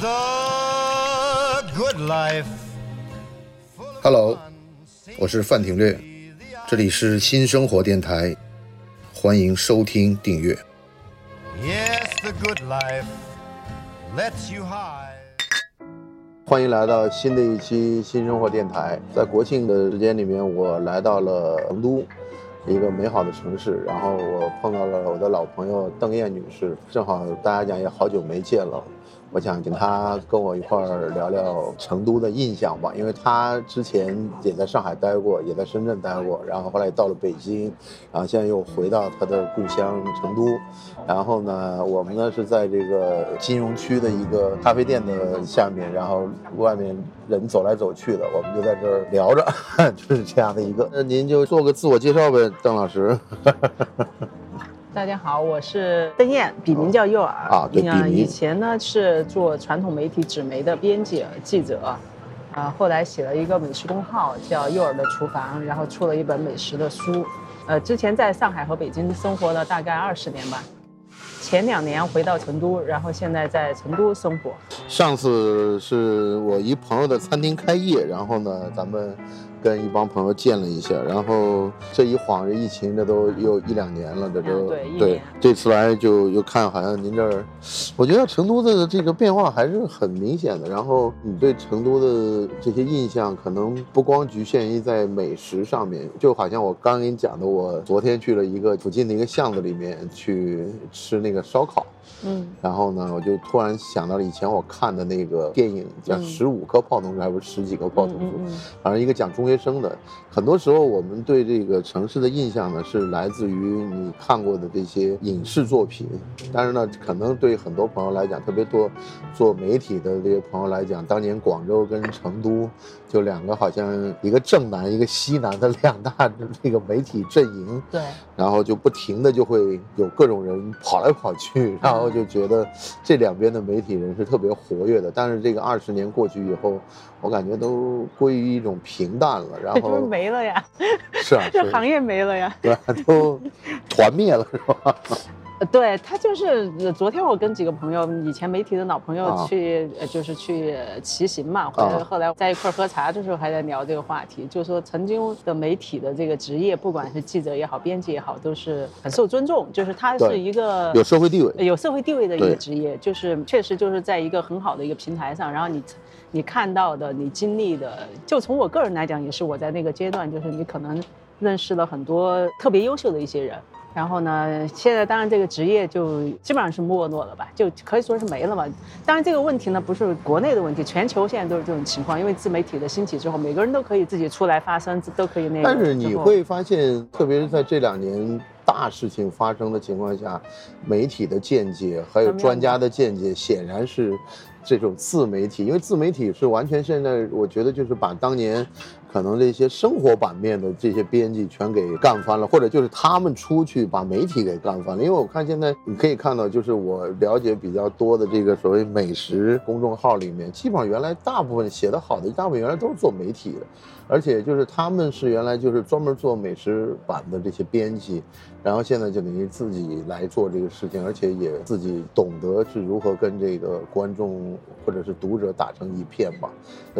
the good life. Hello，我是范廷略，这里是新生活电台，欢迎收听订阅。Yes, the good life lets you hide. 欢迎来到新的一期新生活电台。在国庆的时间里面，我来到了成都，一个美好的城市。然后我碰到了我的老朋友邓燕女士，正好大家讲也好久没见了。我想请他跟我一块儿聊聊成都的印象吧，因为他之前也在上海待过，也在深圳待过，然后后来也到了北京，然后现在又回到他的故乡成都。然后呢，我们呢是在这个金融区的一个咖啡店的下面，然后外面人走来走去的，我们就在这儿聊着，就是这样的一个。那您就做个自我介绍呗，邓老师。大家好，我是邓燕，笔名叫诱儿啊对嗯笔名以前呢是做传统媒体纸媒的编辑记者，啊，后来写了一个美食公号叫诱儿的厨房，然后出了一本美食的书。呃，之前在上海和北京生活了大概二十年吧，前两年回到成都，然后现在在成都生活。上次是我一朋友的餐厅开业，然后呢，咱们跟一帮朋友见了一下，然后这一晃这疫情这都又一两年了，这都、啊对这次来就又看好像您这儿，我觉得成都的这个变化还是很明显的。然后你对成都的这些印象，可能不光局限于在美食上面，就好像我刚给你讲的，我昨天去了一个附近的一个巷子里面去吃那个烧烤。嗯，然后呢，我就突然想到了以前我看的那个电影，叫《嗯十五颗炮筒树》还是十几颗炮筒树，反正一个讲中学生的。很多时候我们对这个城市的印象呢，是来自于你看过的这些影视作品。但是呢，可能对很多朋友来讲，特别多做媒体的这些朋友来讲，当年广州跟成都就两个好像一个正南一个西南的两大这个媒体阵营。对，然后就不停的就会有各种人跑来跑去，然后就觉得这两边的媒体人是特别活跃的。但是这个二十年过去以后，我感觉都归于一种平淡了。然 就是后没了呀，是啊，这行业没了呀。对吧？都团灭了是吧？呃对他就是呃昨天我跟几个朋友，以前媒体的老朋友啊去，呃就是去呃骑行嘛，回来啊后来在一块儿喝茶的时候还在聊这个话题，就说曾经的媒体的这个职业，不管是记者也好，编辑也好，都是很受尊重，就是他是一个有社会地位。有社会地位的一个职业，就是确实就是在一个很好的一个平台上，然后你你看到的、你经历的，就从我个人来讲，也是我在那个阶段，就是你可能认识了很多特别优秀的一些人。然后呢，现在当然这个职业就基本上是没落了吧，就可以说是没了嘛。当然这个问题呢不是国内的问题，全球现在都是这种情况，因为自媒体的兴起之后，每个人都可以自己出来发声，都可以那个。但是你会发现，特别是在这两年大事情发生的情况下，媒体的见解还有专家的见解，显然是这种自媒体，因为自媒体是完全现在我觉得就是把当年可能这些生活版面的这些编辑全给干翻了，或者就是他们出去把媒体给干翻了。因为我看现在你可以看到，就是我了解比较多的这个所谓美食公众号里面，基本上原来大部分写的好的，大部分原来都是做媒体的。而且就是他们是原来就是专门做美食版的这些编辑，然后现在就等于自己来做这个事情，而且也自己懂得是如何跟这个观众或者是读者打成一片嘛。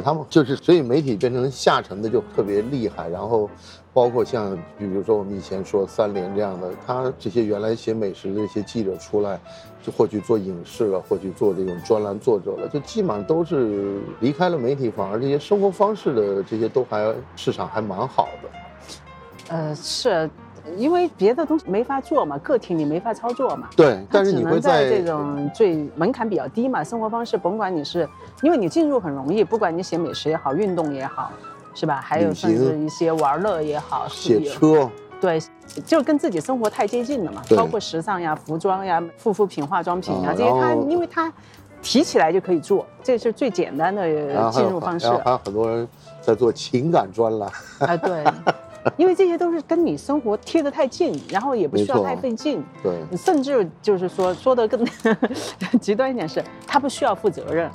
他们就是所以媒体变成下沉的就特别厉害，然后包括像比如说我们以前说三联这样的，他这些原来写美食的这些记者出来，就或去做影视了，或去做这种专栏作者了，就基本上都是离开了媒体，反而这些生活方式的这些都还市场还蛮好的。呃是。因为别的东西没法做嘛，个体你没法操作嘛。对，但是你会在这种最门槛比较低嘛，生活方式，甭管你是，因为你进入很容易，不管你写美食也好，运动也好，是吧？还有旅甚至一些玩乐也好，写是车，对，就跟自己生活太接近了嘛，对包括时尚呀、服装呀、护肤品、化妆品呀、啊这些，它因为它提起来就可以做，这是最简单的进入方式然后还有很多人在做情感专栏，啊，对。因为这些都是跟你生活贴得太近，然后也不需要太费劲，对，甚至就是说说的更 极端一点是，他不需要负责任，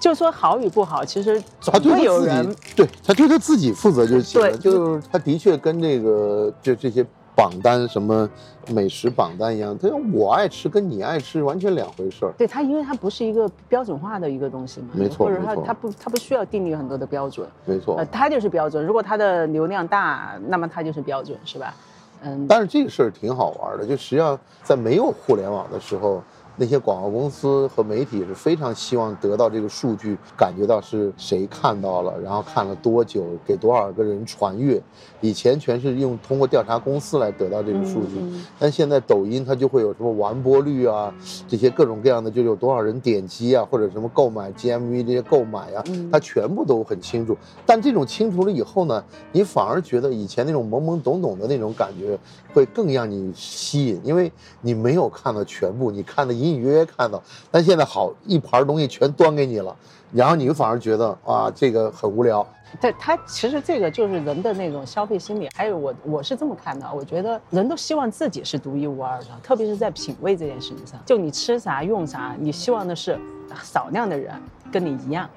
就说好与不好，其实总会他自有人己，对他对他自己负责就行了。就是他的确跟这个就这些榜单什么美食榜单一样，他说我爱吃跟你爱吃完全两回事儿。对他，因为他不是一个标准化的一个东西嘛，没错或者它没错它不他不需要定立很多的标准，没错呃，，它就是标准。如果他的流量大，那么他就是标准，是吧？嗯，但是这个事儿挺好玩的，就实际上在没有互联网的时候，那些广告公司和媒体是非常希望得到这个数据，感觉到是谁看到了，然后看了多久，给多少个人传阅。以前全是用通过调查公司来得到这个数据，嗯嗯但现在抖音它就会有什么完播率啊，这些各种各样的，就有多少人点击啊，或者什么购买 GMV 这些购买啊，嗯它全部都很清楚。但这种清楚了以后呢，你反而觉得以前那种懵懵懂懂的那种感觉会更让你吸引，因为你没有看到全部，你看的隐隐约约看到。但现在好，一盘东西全端给你了，然后你反而觉得啊，这个很无聊。对他其实这个就是人的那种消费心理，还有我我是这么看的，我觉得人都希望自己是独一无二的，特别是在品味这件事情上，就你吃啥用啥，你希望的是少量的人跟你一样。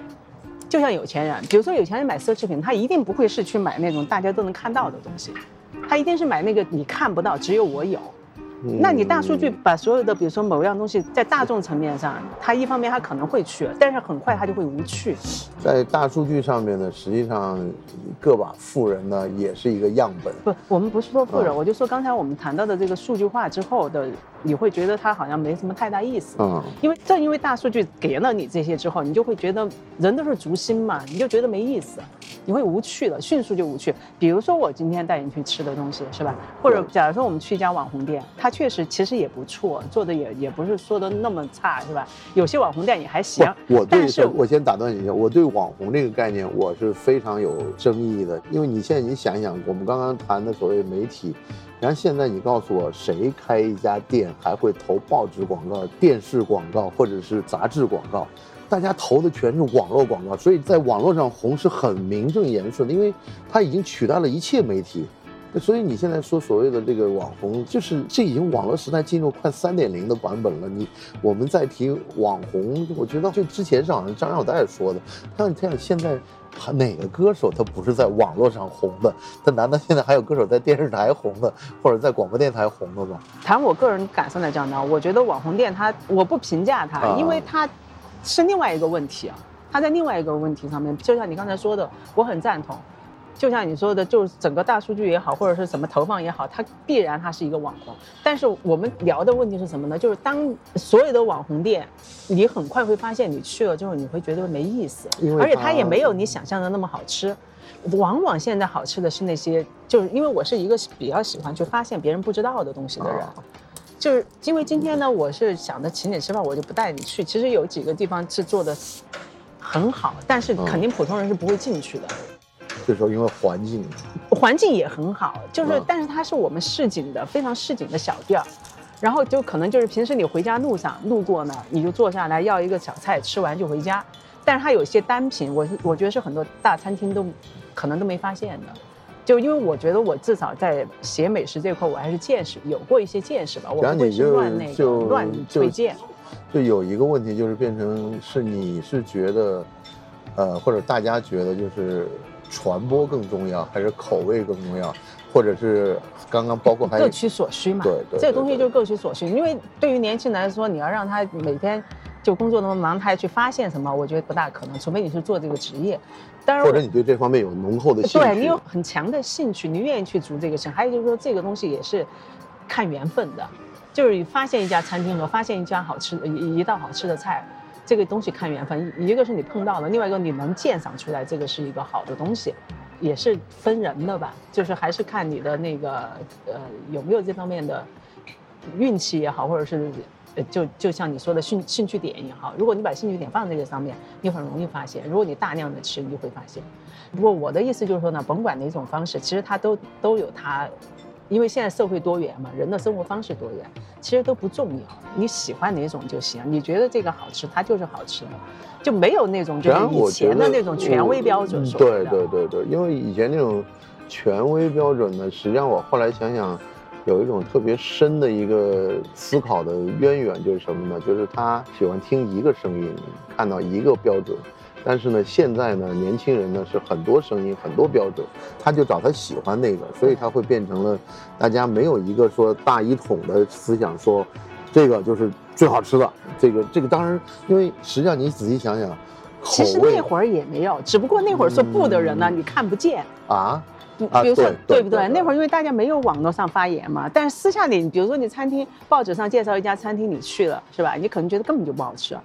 就像有钱人，比如说有钱人买奢侈品，他一定不会是去买那种大家都能看到的东西，他一定是买那个你看不到，只有我有。那你大数据把所有的，比如说某样东西，在大众层面上，它一方面它可能会去，但是很快它就会无趣。在大数据上面呢，实际上个把富人呢也是一个样本。不，我们不是说富人，嗯我就说刚才我们谈到的这个数据化之后的，你会觉得它好像没什么太大意思。嗯，因为正因为大数据给了你这些之后，你就会觉得人都是逐心嘛，你就觉得没意思，你会无趣的，迅速就无趣。比如说我今天带你去吃的东西，是吧？或者假如说我们去一家网红店，它确实其实也不错，做的也也不是说的那么差，是吧？有些网红店也还行。我我对但是，我先打断你一下，我对网红这个概念我是非常有争议的，因为你现在你想一想，我们刚刚谈的所谓媒体，然后现在你告诉我，谁开一家店还会投报纸广告、电视广告或者是杂志广告？大家投的全是网络广告，所以在网络上红是很名正言顺的，因为它已经取代了一切媒体。所以你现在说所谓的这个网红，就是这已经网络时代进入快三点零的版本了。你我们在提网红，我觉得就之前是好像张耀代说的，他你看现在哪个歌手他不是在网络上红的？他难道现在还有歌手在电视台红的，或者在广播电台红的吗？谈我个人感受来讲呢，我觉得网红店它我不评价它，啊因为它是另外一个问题啊。它在另外一个问题上面，就像你刚才说的，我很赞同。就像你说的，就是整个大数据也好，或者是什么投放也好，它必然它是一个网红。但是我们聊的问题是什么呢？就是当所有的网红店，你很快会发现，你去了之后，你会觉得没意思而且它它也没有你想象的那么好吃。往往现在好吃的是那些，就是因为我是一个比较喜欢去发现别人不知道的东西的人。啊就是因为今天呢，我是想着请你吃饭，我就不带你去。其实有几个地方是做的很好，但是肯定普通人是不会进去的。这时候因为环境，环境也很好，就是、嗯但是它是我们市井的非常市井的小店儿，然后就可能就是平时你回家路上路过呢，你就坐下来要一个小菜，吃完就回家。但是它有一些单品，我我觉得是很多大餐厅都可能都没发现的。就因为我觉得我至少在写美食这块，我还是见识有过一些见识吧，我不会是然后你就乱那个乱推荐。就有一个问题，就是变成是你是觉得，呃，或者大家觉得就是传播更重要，还是口味更重要，或者是刚刚包括还有各取所需嘛。对对这个东西就是各取所需。因为对于年轻人来说，你要让他每天就工作那么忙，他还去发现什么，我觉得不大可能，除非你是做这个职业。当然，或者你对这方面有浓厚的兴趣，对你有很强的兴趣，你愿意去做这个事。还有就是说，这个东西也是看缘分的，就是你发现一家餐厅和发现一家好吃的一一道好吃的菜。这个东西看缘分，一个是你碰到了，另外一个你能鉴赏出来这个是一个好的东西，也是分人的吧，就是还是看你的那个呃有没有这方面的运气也好，或者是就就像你说的兴兴趣点也好，如果你把兴趣点放在这个上面，你很容易发现；如果你大量的吃，你就会发现。不过我的意思就是说呢，甭管哪种方式，其实它都都有它，因为现在社会多元嘛，人的生活方式多元，其实都不重要，你喜欢哪种就行。你觉得这个好吃，它就是好吃的，就没有那种就是以前的那种权威标准嗯对。对对对，因为以前那种权威标准呢，实际上我后来想想，有一种特别深的一个思考的渊源，就是什么呢？就是他喜欢听一个声音，看到一个标准，但是呢，现在呢，年轻人呢是很多声音、很多标准，他就找他喜欢那个，所以他会变成了大家没有一个说大一统的思想，说这个就是最好吃的。这个这个当然，因为实际上你仔细想想，其实那会儿也没有，只不过那会儿说不的人呢，你看不见。啊，比如说，对对不对？对那会儿因为大家没有网络上发言嘛，但是私下里，比如说你餐厅报纸上介绍一家餐厅，你去了是吧？你可能觉得根本就不好吃，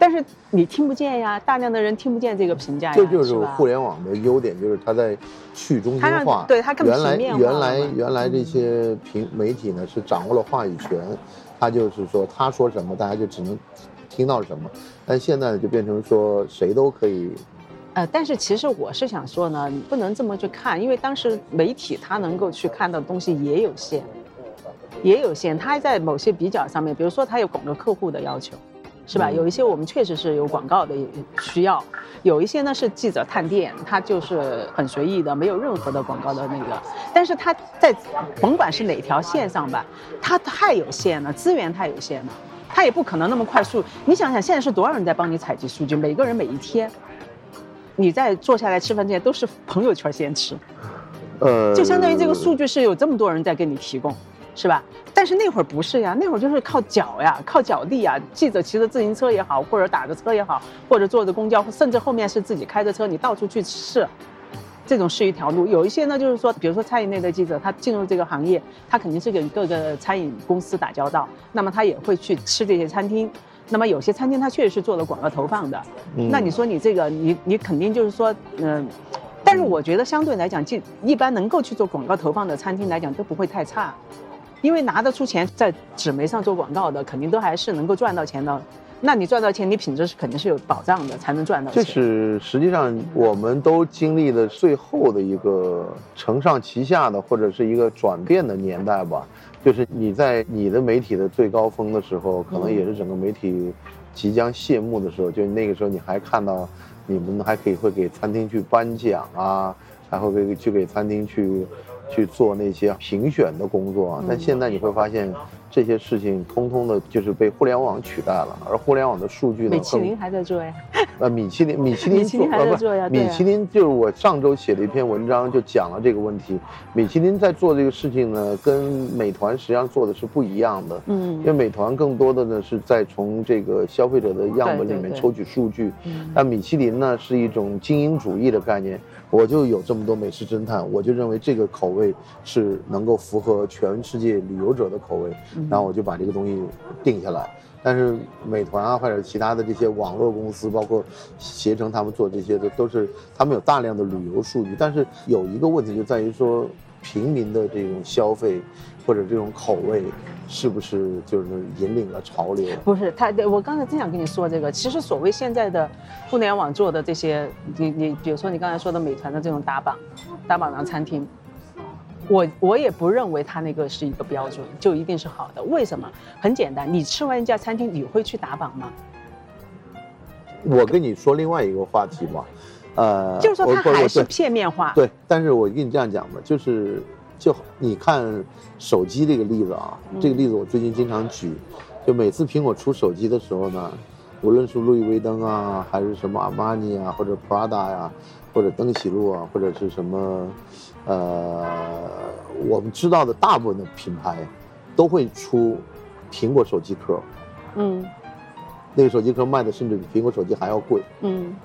但是你听不见呀，大量的人听不见这个评价呀，这就是互联网的优点，就是它在去中心它化让。对它更原来平面化原来原来这些平媒体呢是掌握了话语权，他就是说他说什么，大家就只能听到什么。但现在呢，就变成说谁都可以呃，但是其实我是想说呢，你不能这么去看，因为当时媒体它能够去看到的东西也有限，也有限。它在某些比较上面，比如说它有广告客户的要求，是吧？嗯有一些我们确实是有广告的需要，有一些呢是记者探店，他就是很随意的，没有任何的广告的那个。但是它在甭管是哪条线上吧，它太有限了，资源太有限了。它也不可能那么快速。你想想，现在是多少人在帮你采集数据？每个人每一天，你在坐下来吃饭之前都是朋友圈先吃，呃，就相当于这个数据是有这么多人在给你提供，是吧？但是那会儿不是呀，那会儿就是靠脚呀，靠脚力呀。记者骑着自行车也好，或者打着车也好，或者坐着公交，甚至后面是自己开着车，你到处去试。这种是一条路，有一些呢，就是说，比如说餐饮类的记者，他进入这个行业，他肯定是跟各个餐饮公司打交道，那么他也会去吃这些餐厅。那么有些餐厅他确实是做了广告投放的，嗯那你说你这个，你你肯定就是说，嗯、但是我觉得相对来讲，就一般能够去做广告投放的餐厅来讲都不会太差，因为拿得出钱在纸媒上做广告的，肯定都还是能够赚到钱的。那你赚到钱，你品质是肯定是有保障的，才能赚到钱。这是实际上我们都经历了最后的一个承上启下的，或者是一个转变的年代吧。就是你在你的媒体的最高峰的时候，可能也是整个媒体即将谢幕的时候，就那个时候你还看到你们还可以会给餐厅去颁奖啊，还会给去给餐厅去去做那些评选的工作啊。但现在你会发现。这些事情通通的就是被互联网取代了，而互联网的数据呢，更米其林还在做呀。呃，米其林，米其林做还在做呀啊米其林就是我上周写了一篇文章，就讲了这个问题。米其林在做这个事情呢，跟美团实际上做的是不一样的。嗯因为美团更多的呢是在从这个消费者的样本里面抽取数据，嗯但米其林呢是一种精英主义的概念。我就有这么多美食侦探，我就认为这个口味是能够符合全世界旅游者的口味，嗯然后我就把这个东西定下来。但是美团啊，或者其他的这些网络公司，包括携程他们做这些的，都是他们有大量的旅游数据。但是有一个问题就在于说，平民的这种消费或者这种口味，是不是就是引领了潮流？不是他，对我刚才正想跟你说这个。其实所谓现在的互联网做的这些，你你比如说你刚才说的美团的这种打榜，打榜上餐厅，我我也不认为它那个是一个标准，就一定是好的。为什么？很简单，你吃完一家餐厅，你会去打榜吗？我跟你说另外一个话题嘛，呃，就是说它还是片面化。对，但是我跟你这样讲吧，就是就你看手机这个例子啊，这个例子我最近经常举，就每次苹果出手机的时候呢，无论是路易威登啊，还是什么阿玛尼啊，或者 Prada 呀、或者登喜路啊，或者是什么，呃，我们知道的大部分的品牌都会出苹果手机壳，嗯那个手机壳卖的甚至比苹果手机还要贵。嗯，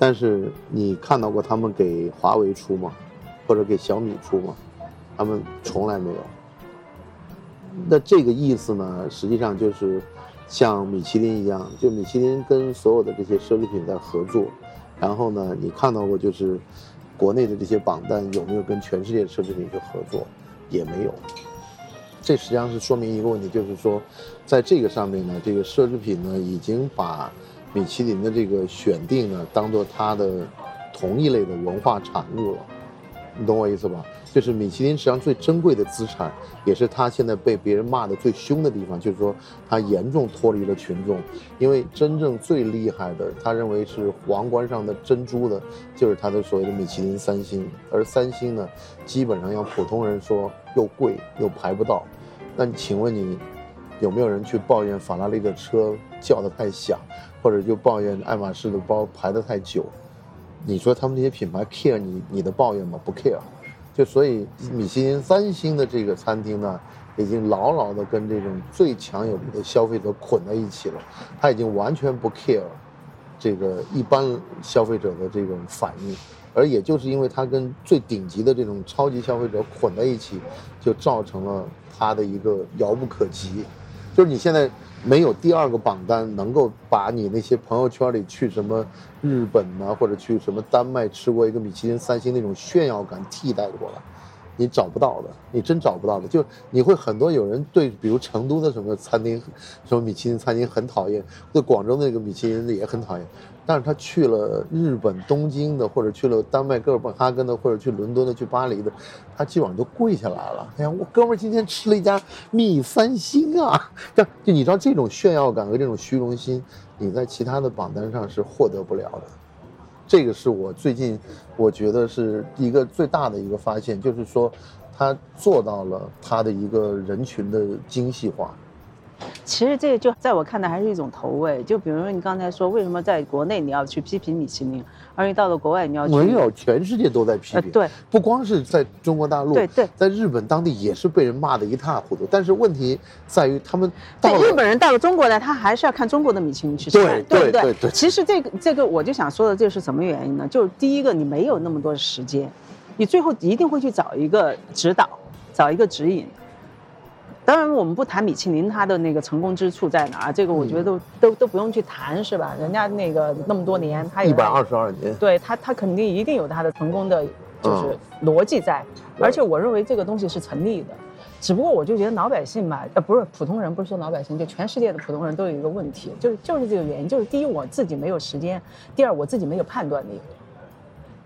但是你看到过他们给华为出吗？或者给小米出吗？他们从来没有。那这个意思呢，实际上就是像米其林一样，就米其林跟所有的这些奢侈品在合作，然后呢，你看到过就是国内的这些榜单有没有跟全世界的奢侈品去合作？也没有。这实际上是说明一个问题，就是说，在这个上面呢，这个奢侈品呢已经把米其林的这个选定呢当做它的同一类的文化产物了，你懂我意思吧？就是米其林实际上最珍贵的资产，也是它现在被别人骂的最凶的地方，就是说它严重脱离了群众，因为真正最厉害的，他认为是皇冠上的珍珠的，就是它的所谓的米其林三星，而三星呢，基本上让普通人说又贵又排不到。那请问你，有没有人去抱怨法拉利的车叫得太响，或者就抱怨爱马仕的包排得太久？你说他们这些品牌 care 你你的抱怨吗？不 care。就所以米其林三星的这个餐厅呢，已经牢牢的跟这种最强有力的消费者捆在一起了，他已经完全不 care 这个一般消费者的这种反应，而也就是因为它跟最顶级的这种超级消费者捆在一起，就造成了它的一个遥不可及，就是你现在没有第二个榜单能够把你那些朋友圈里去什么日本呐、或者去什么丹麦吃过一个米其林三星那种炫耀感替代过来。你找不到的，你真找不到的。就你会很多有人对，比如成都的什么餐厅，什么米其林餐厅很讨厌，对广州那个米其林的也很讨厌。但是他去了日本东京的，或者去了丹麦哥本哈根的，或者去伦敦的、去巴黎的，他基本上都跪下来了。哎呀，我哥们儿今天吃了一家米三星啊！这就你知道这种炫耀感和这种虚荣心，你在其他的榜单上是获得不了的。这个是我最近我觉得是一个最大的一个发现，就是说，他做到了他的一个人群的精细化。其实这个就在我看来还是一种投喂。就比如说你刚才说，为什么在国内你要去批评米其林，而你到了国外你要去没有，全世界都在批评。呃对，不光是在中国大陆，对对在日本当地也是被人骂得一塌糊涂。但是问题在于他们日本人到了中国来，他还是要看中国的米其林去吃饭，对不对？对对对其实这个这个，我就想说的，这是什么原因呢？就是第一个，你没有那么多时间，你最后一定会去找一个指导，找一个指引。当然，我们不谈米其林它的那个成功之处在哪儿，这个我觉得都、都都不用去谈，是吧？人家那个那么多年，他也一百二十二年，对他，他肯定一定有他的成功的，就是逻辑在，对而且我认为这个东西是成立的。只不过我就觉得老百姓吧，呃，不是普通人，不是说老百姓，就全世界的普通人都有一个问题，就是就是这个原因，就是第一我自己没有时间，第二我自己没有判断力。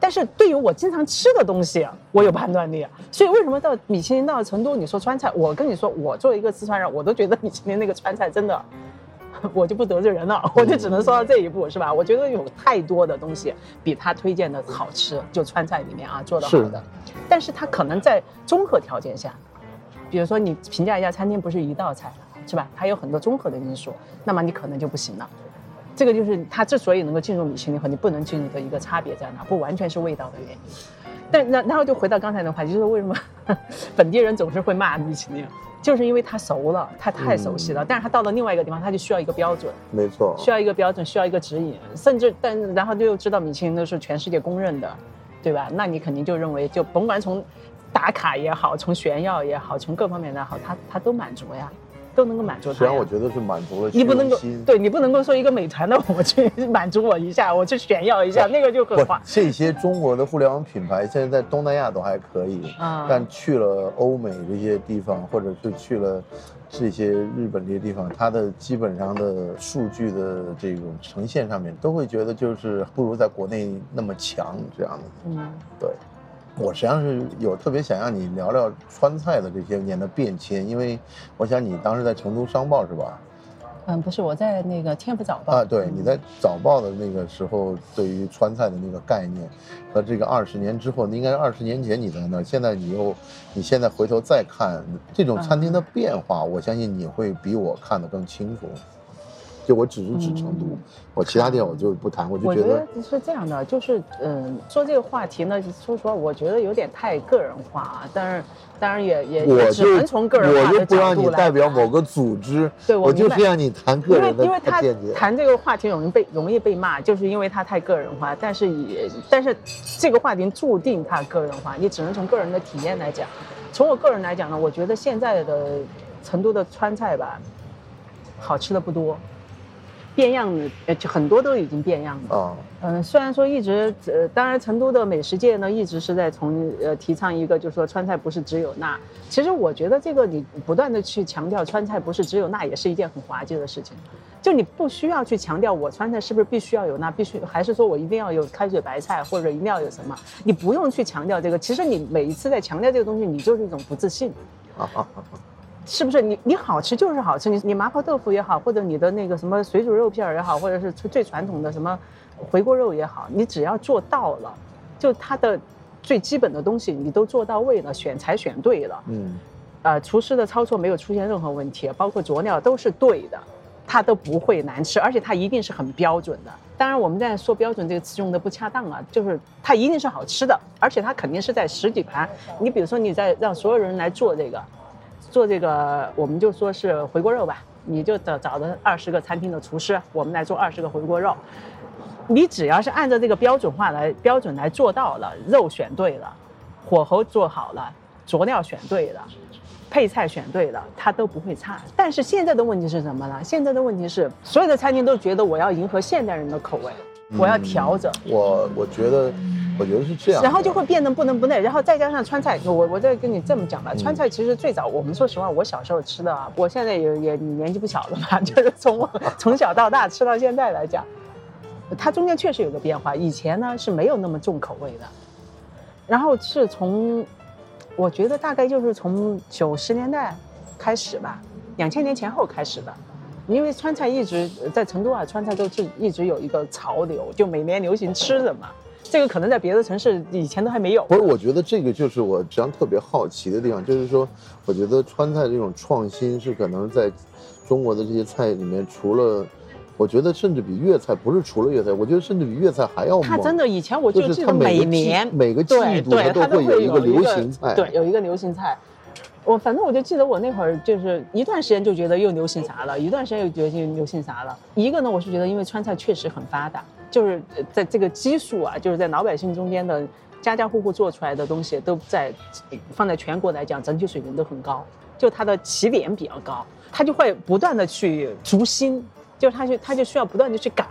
但是对于我经常吃的东西，我有判断力啊。所以为什么到米其林到了成都，你说川菜，我跟你说，我作为一个四川人，我都觉得米其林那个川菜真的，我就不得罪人了，我就只能说到这一步，是吧？我觉得有太多的东西比他推荐的好吃，就川菜里面啊做的好的，但是他可能在综合条件下，比如说你评价一家餐厅不是一道菜，是吧？它有很多综合的因素，那么你可能就不行了。这个就是它之所以能够进入米其林和你不能进入的一个差别在哪，不完全是味道的原因。但然然后就回到刚才的话题，就是为什么 本地人总是会骂米其林，就是因为他熟了，他太熟悉了，但是他到了另外一个地方，他就需要一个标准。没错，需要一个标准，需要一个指引，甚至但然后就又知道米其林都是全世界公认的，对吧？那你肯定就认为，就甭管从打卡也好，从炫耀也好，从各方面也好，它它都满足呀，都能够满足实际它呀。上我觉得是满足了你不能够对你不能够说一个美团的我去满足我一下，我去炫耀一下，那个就很不花，。这些中国的互联网品牌现在在东南亚都还可以，啊但去了欧美这些地方，或者是去了这些日本这些地方，它的基本上的数据的这种呈现上面，都会觉得就是不如在国内那么强这样的。嗯，对，我实际上是有特别想让你聊聊川菜的这些年的变迁，因为我想你当时在成都商报是吧？嗯，不是我在那个天府早报啊，对，你在早报的那个时候，对于川菜的那个概念，和这个二十年之后，应该是二十年前你在那，现在你又，你现在回头再看这种餐厅的变化，我相信你会比我看得更清楚。就我只是指成都，嗯我其他地方我就不谈，我就我觉觉得得是这样的，就是嗯，说这个话题呢，说实话，我觉得有点太个人化啊。当然，当然也也我只能从个人化的我就不让你代表某个组织，对我我就是让你谈个因为人的因为他。谈这个话题容易被容易被骂，就是因为他太个人化。但是也但是这个话题注定他个人化，你只能从个人的体验来讲。从我个人来讲呢，我觉得现在的成都的川菜吧，好吃的不多，变样的呃就很多都已经变样了。啊，嗯，虽然说一直呃，当然成都的美食界呢，一直是在从呃提倡一个，就是说川菜不是只有辣。其实我觉得这个你不断的去强调川菜不是只有辣，也是一件很滑稽的事情。就你不需要去强调我川菜是不是必须要有辣，必须还是说我一定要有开水白菜或者一定要有什么？你不用去强调这个。其实你每一次在强调这个东西，你就是一种不自信。啊 啊是不是你你好吃就是好吃，你你麻婆豆腐也好，或者你的那个什么水煮肉片也好，或者是最最传统的什么回锅肉也好，你只要做到了，就它的最基本的东西你都做到位了，选材选对了，嗯，呃，厨师的操作没有出现任何问题，包括佐料都是对的，它都不会难吃，而且它一定是很标准的。当然，我们在说标准这个词用的不恰当啊，就是它一定是好吃的，而且它肯定是在十几盘。你比如说，你在让所有人来做这个，做这个，我们就说是回锅肉吧，你就找找的二十个餐厅的厨师，我们来做二十个回锅肉。你只要是按照这个标准化来标准来做到了，肉选对了，火候做好了，佐料选对了。配菜选对了，它都不会差。但是现在的问题是什么呢？现在的问题是，所有的餐厅都觉得我要迎合现代人的口味，我要调整。我我觉得，我觉得是这样。然后就会变得不能不嫩，然后再加上川菜，我我再跟你这么讲吧，川菜其实最早我们说实话，我小时候吃的啊，我现在也也年纪不小了嘛，就是从 从小到大吃到现在来讲，它中间确实有个变化。以前呢是没有那么重口味的，然后是从。我觉得大概就是从九十年代开始吧，两千年前后开始的，因为川菜一直在成都啊，川菜都是一直有一个潮流，就每年流行吃什么，这个可能在别的城市以前都还没有。不是，我觉得这个就是我实际上特别好奇的地方，就是说，我觉得川菜这种创新是可能在中国的这些菜里面，除了。我觉得甚至比粤菜不是除了粤菜，我觉得甚至比粤菜还要猛。它真的以前我就记得每年每个季度它都会有一个流行菜，对，有一个流行菜。我反正我就记得我那会儿就是一段时间就觉得又流行啥了，一段时间又觉得又流行啥了。一个呢，我是觉得因为川菜确实很发达，就是在这个基数啊，就是在老百姓中间的家家户户做出来的东西都在放在全国来讲整体水平都很高，就它的起点比较高，它就会不断的去逐新。就它就它就需要不断的去改，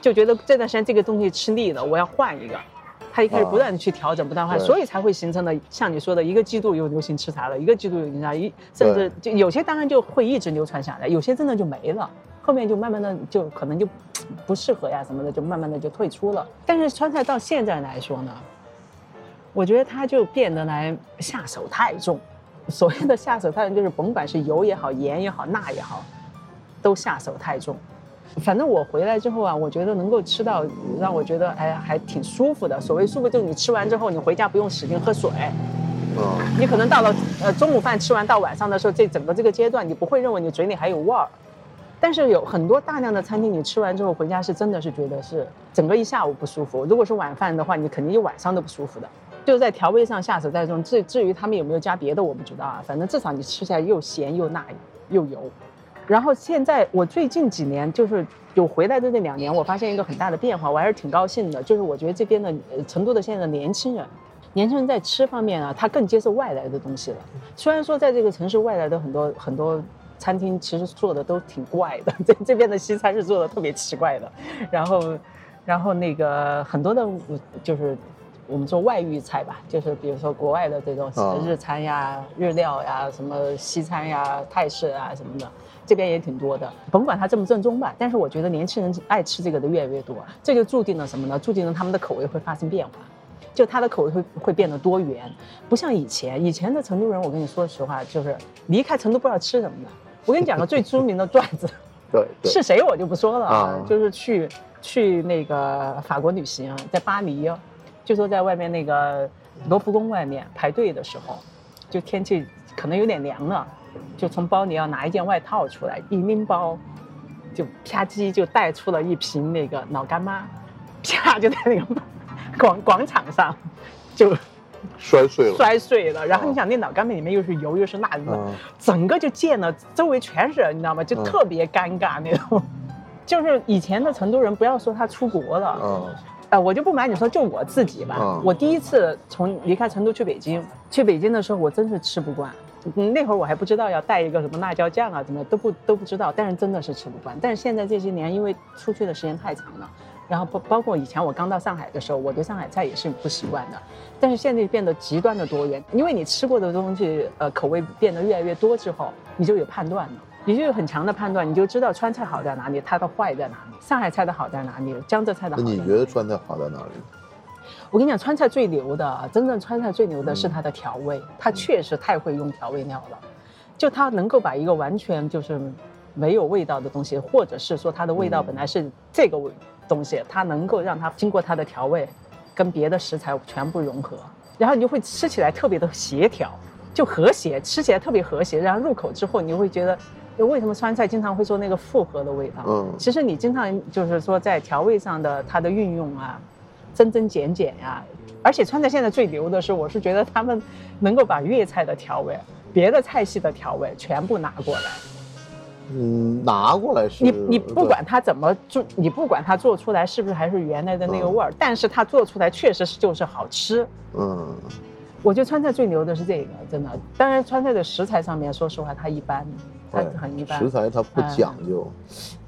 就觉得这段时间这个东西吃腻了，我要换一个，他一开始不断的去调整，不断换，所以才会形成的像你说的一个季度又流行吃啥了，一个季度有流行啥，一甚至就有些当然就会一直流传下来，有些真的就没了，后面就慢慢的就可能就不适合呀什么的，就慢慢的就退出了。但是川菜到现在来说呢，我觉得它就变得来下手太重，所谓的下手太重就是甭管是油也好，盐也好，钠也好。都下手太重，反正我回来之后啊，我觉得能够吃到让我觉得哎还挺舒服的。所谓舒服，就是你吃完之后，你回家不用使劲喝水。嗯。你可能到了呃中午饭吃完到晚上的时候，这整个这个阶段，你不会认为你嘴里还有味儿。但是有很多大量的餐厅，你吃完之后回家是真的是觉得是整个一下午不舒服。如果是晚饭的话，你肯定一晚上都不舒服的。就是在调味上下手太重。至至于他们有没有加别的，我不知道啊。反正至少你吃起来又咸又辣又油。然后现在我最近几年就是有回来的那两年，我发现一个很大的变化，我还是挺高兴的。就是我觉得这边的成都的现在的年轻人，年轻人在吃方面啊，他更接受外来的东西了。虽然说在这个城市外来的很多很多餐厅其实做的都挺怪的，这这边的西餐是做的特别奇怪的。然后，然后那个很多的，就是我们说外域菜吧，就是比如说国外的这种日餐呀、日料呀、什么西餐呀、泰式啊什么的。这边也挺多的，甭管它正不正宗吧，但是我觉得年轻人爱吃这个的越来越多，这就注定了什么呢？注定了他们的口味会发生变化，就他的口味会会变得多元，不像以前，以前的成都人，我跟你说实话，就是离开成都不知道吃什么的。我跟你讲个最著名的段子，对，是谁我就不说了啊，就是去去那个法国旅行，在巴黎，就说在外面那个罗浮宫外面排队的时候，就天气可能有点凉了。就从包里要拿一件外套出来，一拎包，就啪叽就带出了一瓶那个老干妈，啪就在那个广广场上就摔碎了，摔碎了。然后你想那脑干面里面又是油又是辣，整个就溅了，周围全是人，你知道吗？就特别尴尬那种。就是以前的成都人，不要说他出国了，呃，我就不瞒你说，就我自己吧，我第一次从离开成都去北京，去北京的时候，我真是吃不惯。嗯，那会儿我还不知道要带一个什么辣椒酱啊，怎么都不都不知道。但是真的是吃不惯。但是现在这些年，因为出去的时间太长了，然后包包括以前我刚到上海的时候，我对上海菜也是不习惯的。但是现在变得极端的多元，因为你吃过的东西，呃，口味变得越来越多之后，你就有判断了，你就有很强的判断，你就知道川菜好在哪里，它的坏在哪里，上海菜的好在哪里，江浙菜的好。你觉得川菜好在哪里？我跟你讲，川菜最牛的，真正川菜最牛的是它的调味，它确实太会用调味料了。就它能够把一个完全就是没有味道的东西，或者是说它的味道本来是这个味东西，它能够让它经过它的调味，跟别的食材全部融合，然后你就会吃起来特别的协调。就和谐，吃起来特别和谐。然后入口之后，你会觉得，为什么川菜经常会说那个复合的味道？嗯其实你经常就是说在调味上的它的运用啊，增增减减呀、而且川菜现在最牛的是，我是觉得他们能够把粤菜的调味、别的菜系的调味全部拿过来。嗯，拿过来是你你不管它怎么做，你不管它做出来是不是还是原来的那个味儿，但是它做出来确实是就是好吃。嗯我觉得川菜最牛的是这个，真的。当然，川菜的食材上面，说实话，它一般，它很一般。食材它不嗯讲究，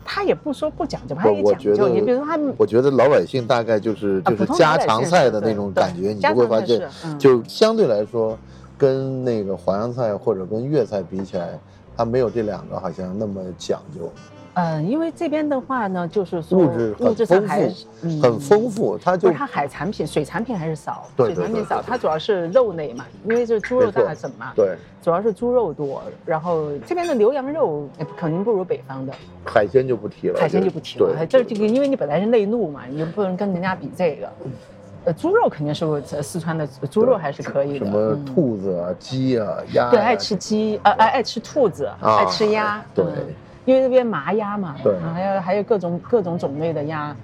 他也不说不讲究，他我也讲究。我觉得你比如说他，我觉得老百姓大概就是就是家常菜的那种感觉，你家就会发现就相对来说，跟那个淮扬菜或者跟粤菜比起来，它没有这两个好像那么讲究，嗯，因为这边的话呢，就是说物质上还富是，很丰富，它就是它海产品、水产品还是少，对水产品少，它主要是肉类嘛，因为是猪肉大省嘛，对主要是猪肉多。然后这边的牛羊肉呃肯定不如北方的，海鲜就不提了，海鲜就不提了，对，这这个因为你本来是内陆嘛，你就不能跟人家比这个。呃，猪肉肯定是四川的猪肉还是可以的，什么嗯兔子啊、鸡啊、鸭呀，对，爱吃鸡，呃，爱爱吃兔子，爱吃鸭，对嗯因为那边麻鸭嘛，对还有还有各种各种种类的鸭，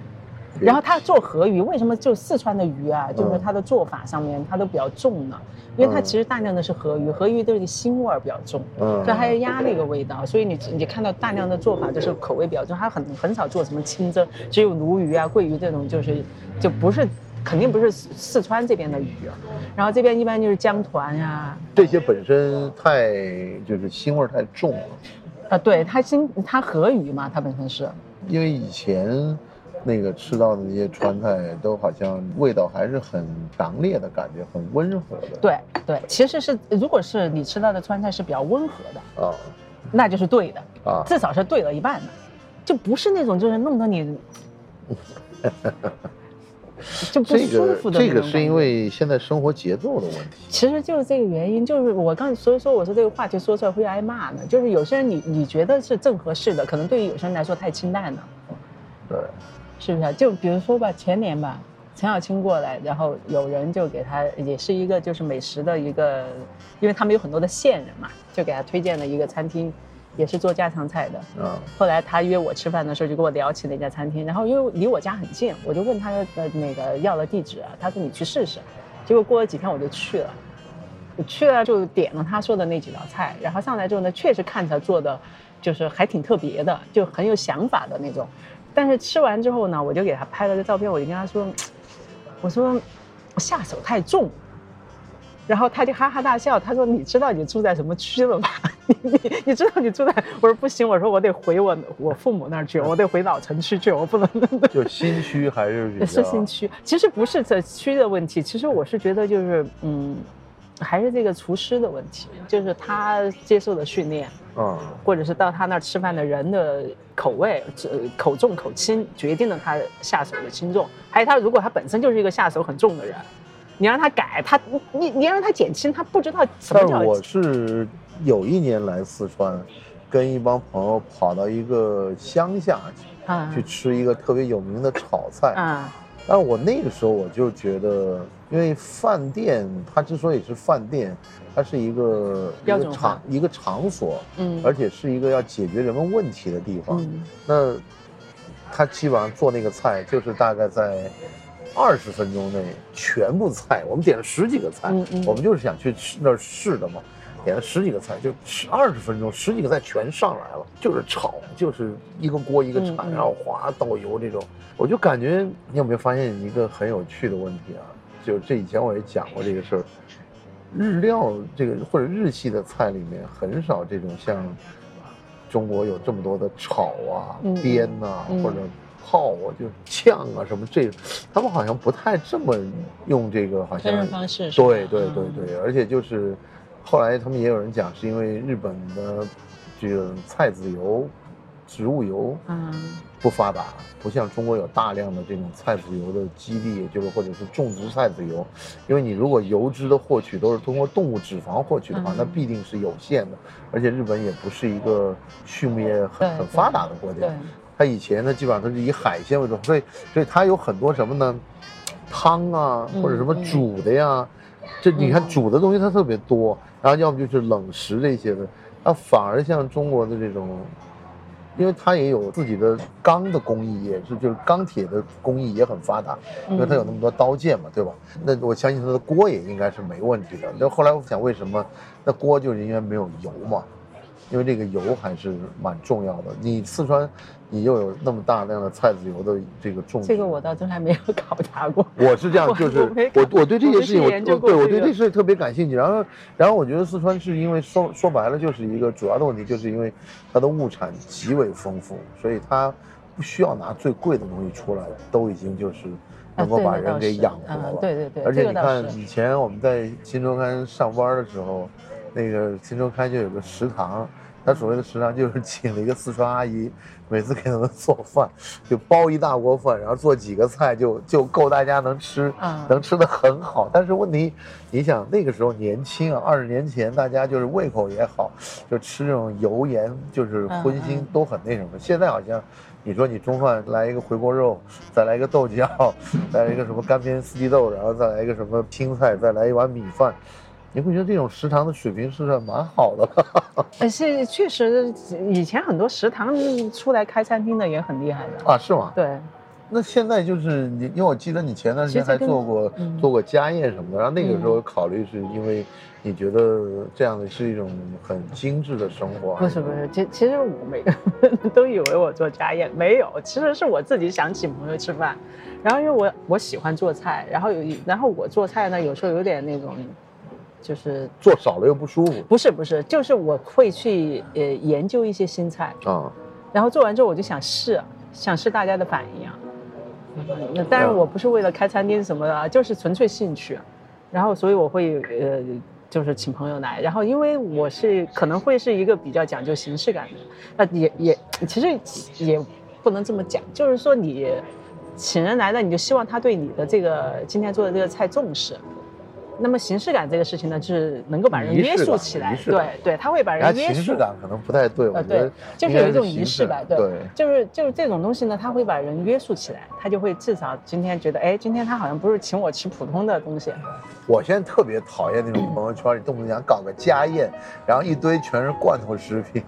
然后他做河鱼，为什么就四川的鱼啊，就是嗯它的做法上面它都比较重呢？因为它嗯其实大量的是河鱼，河鱼的这个腥味儿比较重，嗯所以还有鸭那个味道，所以你你看到大量的做法就是口味比较重，它很很少做什么清蒸，只有鲈鱼啊、桂鱼这种就是就不是肯定不是四四川这边的鱼，然后这边一般就是江团呀、这些本身太就是腥味太重了，啊，对，它腥它河鱼嘛，它本身是，因为以前那个吃到的那些川菜都好像味道还是很强烈的感觉，很温和的。对对，其实是如果是你吃到的川菜是比较温和的，啊。那就是对的，啊，至少是对了一半的，就不是那种就是弄得你 就不舒服的这个是因那种感觉为现在生活节奏的问题。其实就是这个原因，就是我刚所以说我说这个话题说出来会挨骂呢，就是有些人你你觉得是正合适的，可能对于有些人来说太清淡了。对，是不是啊？就比如说吧，前年吧，陈小青过来，然后有人就给他，也是一个就是美食的一个，因为他们有很多的线人嘛，就给他推荐了一个餐厅，也是做家常菜的。嗯后来他约我吃饭的时候，就跟我聊起那家餐厅，然后因为离我家很近，我就问他的那个要了地址啊，他说你去试试。结果过了几天我就去了，我去了就点了他说的那几道菜，然后上来之后呢，确实看起来做的就是还挺特别的，就很有想法的那种。但是吃完之后呢，我就给他拍了个照片，我就跟他说，我说我下手太重。然后他就哈哈大笑，他说：“你知道你住在什么区了吧？你 你你知道你住在……我说不行，我说我得回我我父母那儿去，我得回老城区去，我不能。就新区还是比较是新区，其实不是这区的问题，其实我是觉得就是嗯，还是这个厨师的问题，就是他接受的训练，嗯，或者是到他那儿吃饭的人的口味、这口重口轻，决定了他下手的轻重。还有他如果他本身就是一个下手很重的人，你让他改，他你你让他减轻，他不知道什么叫但我是有一年来四川，跟一帮朋友跑到一个乡下去，啊。去吃一个特别有名的炒菜。啊。但是我那个时候我就觉得，因为饭店它之所以是饭店，它是一个一个场一个场所，嗯。而且是一个要解决人们问题的地方。嗯。那他基本上做那个菜，就是大概在二十分钟内全部菜，我们点了十几个菜，嗯嗯。我们就是想去吃那儿试的嘛，点了十几个菜，就十二十分钟，十几个菜全上来了，就是炒，就是一个锅一个铲，嗯。嗯然后哗倒油这种，我就感觉你有没有发现一个很有趣的问题啊？就这以前我也讲过这个事儿，日料这个或者日系的菜里面很少这种像中国有这么多的炒啊、嗯煸呐、嗯。或者泡啊、就呛啊什么这，他们好像不太这么用这个，好像对对对嗯。对，而且就是后来他们也有人讲，是因为日本的这个菜籽油、植物油嗯不发达，不像中国有大量的这种菜籽油的基地，就是或者是种植菜籽油。因为你如果油脂的获取都是通过动物脂肪获取的话，嗯那必定是有限的。而且日本也不是一个畜牧业很很发达的国家，它以前呢基本上都是以海鲜为主，所以所以它有很多什么呢？汤啊，嗯或者什么嗯煮的呀，这你看煮的东西它特别多，然后要么就是冷食这些的，那反而像中国的这种，因为它也有自己的钢的工艺，也是就是钢铁的工艺也很发达，因为它有那么多刀剑嘛，对吧？那我相信它的锅也应该是没问题的。那后来我想，为什么那锅就是因为没有油嘛？因为这个油还是蛮重要的。你四川，你又有那么大量的菜籽油的这个种植，这个我倒真还没有考察过。我是这样，就是我我我对这件事情，我对我对这事情特别感兴趣。然后然后我觉得四川是因为说说白了就是一个主要的问题，就是因为它的物产极为丰富，所以它不需要拿最贵的东西出来，都已经就是能够把人给养活了。嗯对对对而且你看以前我们在新周刊上班的时候，那个新周刊就有个食堂。他所谓的食堂就是请了一个四川阿姨，每次给他们做饭，就包一大锅饭，然后做几个菜就就够大家能吃，嗯能吃的很好。但是问题，你想那个时候年轻啊，二十年前大家就是胃口也好，就吃这种油盐就是荤嗯腥嗯都很那什么。现在好像，你说你中饭来一个回锅肉，再来一个豆角，再来一个什么干煸四季豆，然后再来一个什么青菜，再来一碗米饭。你会觉得这种食堂的水平是蛮好的，呃，是确实，以前很多食堂出来开餐厅的也很厉害的。啊，是吗？对，那现在就是你，因为我记得你前段时间还做过、嗯。做过家宴什么的，然后那个时候考虑是因为你觉得这样的是一种很精致的生活，不是不是，其其实我每个人都以为我做家宴，没有，其实是我自己想请朋友吃饭，然后因为我我喜欢做菜，然后有一然后我做菜呢，有时候有点那种，就是做少了又不舒服不是不是，就是我会去呃研究一些新菜，啊。然后做完之后我就想试，想试大家的反应啊。那当然我不是为了开餐厅什么的啊，就是纯粹兴趣。然后所以我会呃，就是请朋友来。然后因为我是可能会是一个比较讲究形式感的，那也也其实也不能这么讲，就是说你请人来了，你就希望他对你的这个今天做的这个菜重视。那么形式感这个事情呢，就是能够把人约束起来。对对，他会把人约束。形式感可能不太对，我呃，觉得对，就是有一种仪式感，对，对，就是就是这种东西呢，他会把人约束起来，他就会至少今天觉得，哎，今天他好像不是请我吃普通的东西，我现在特别讨厌那种朋友圈里动不动想搞个家宴，然后一堆全是罐头食品，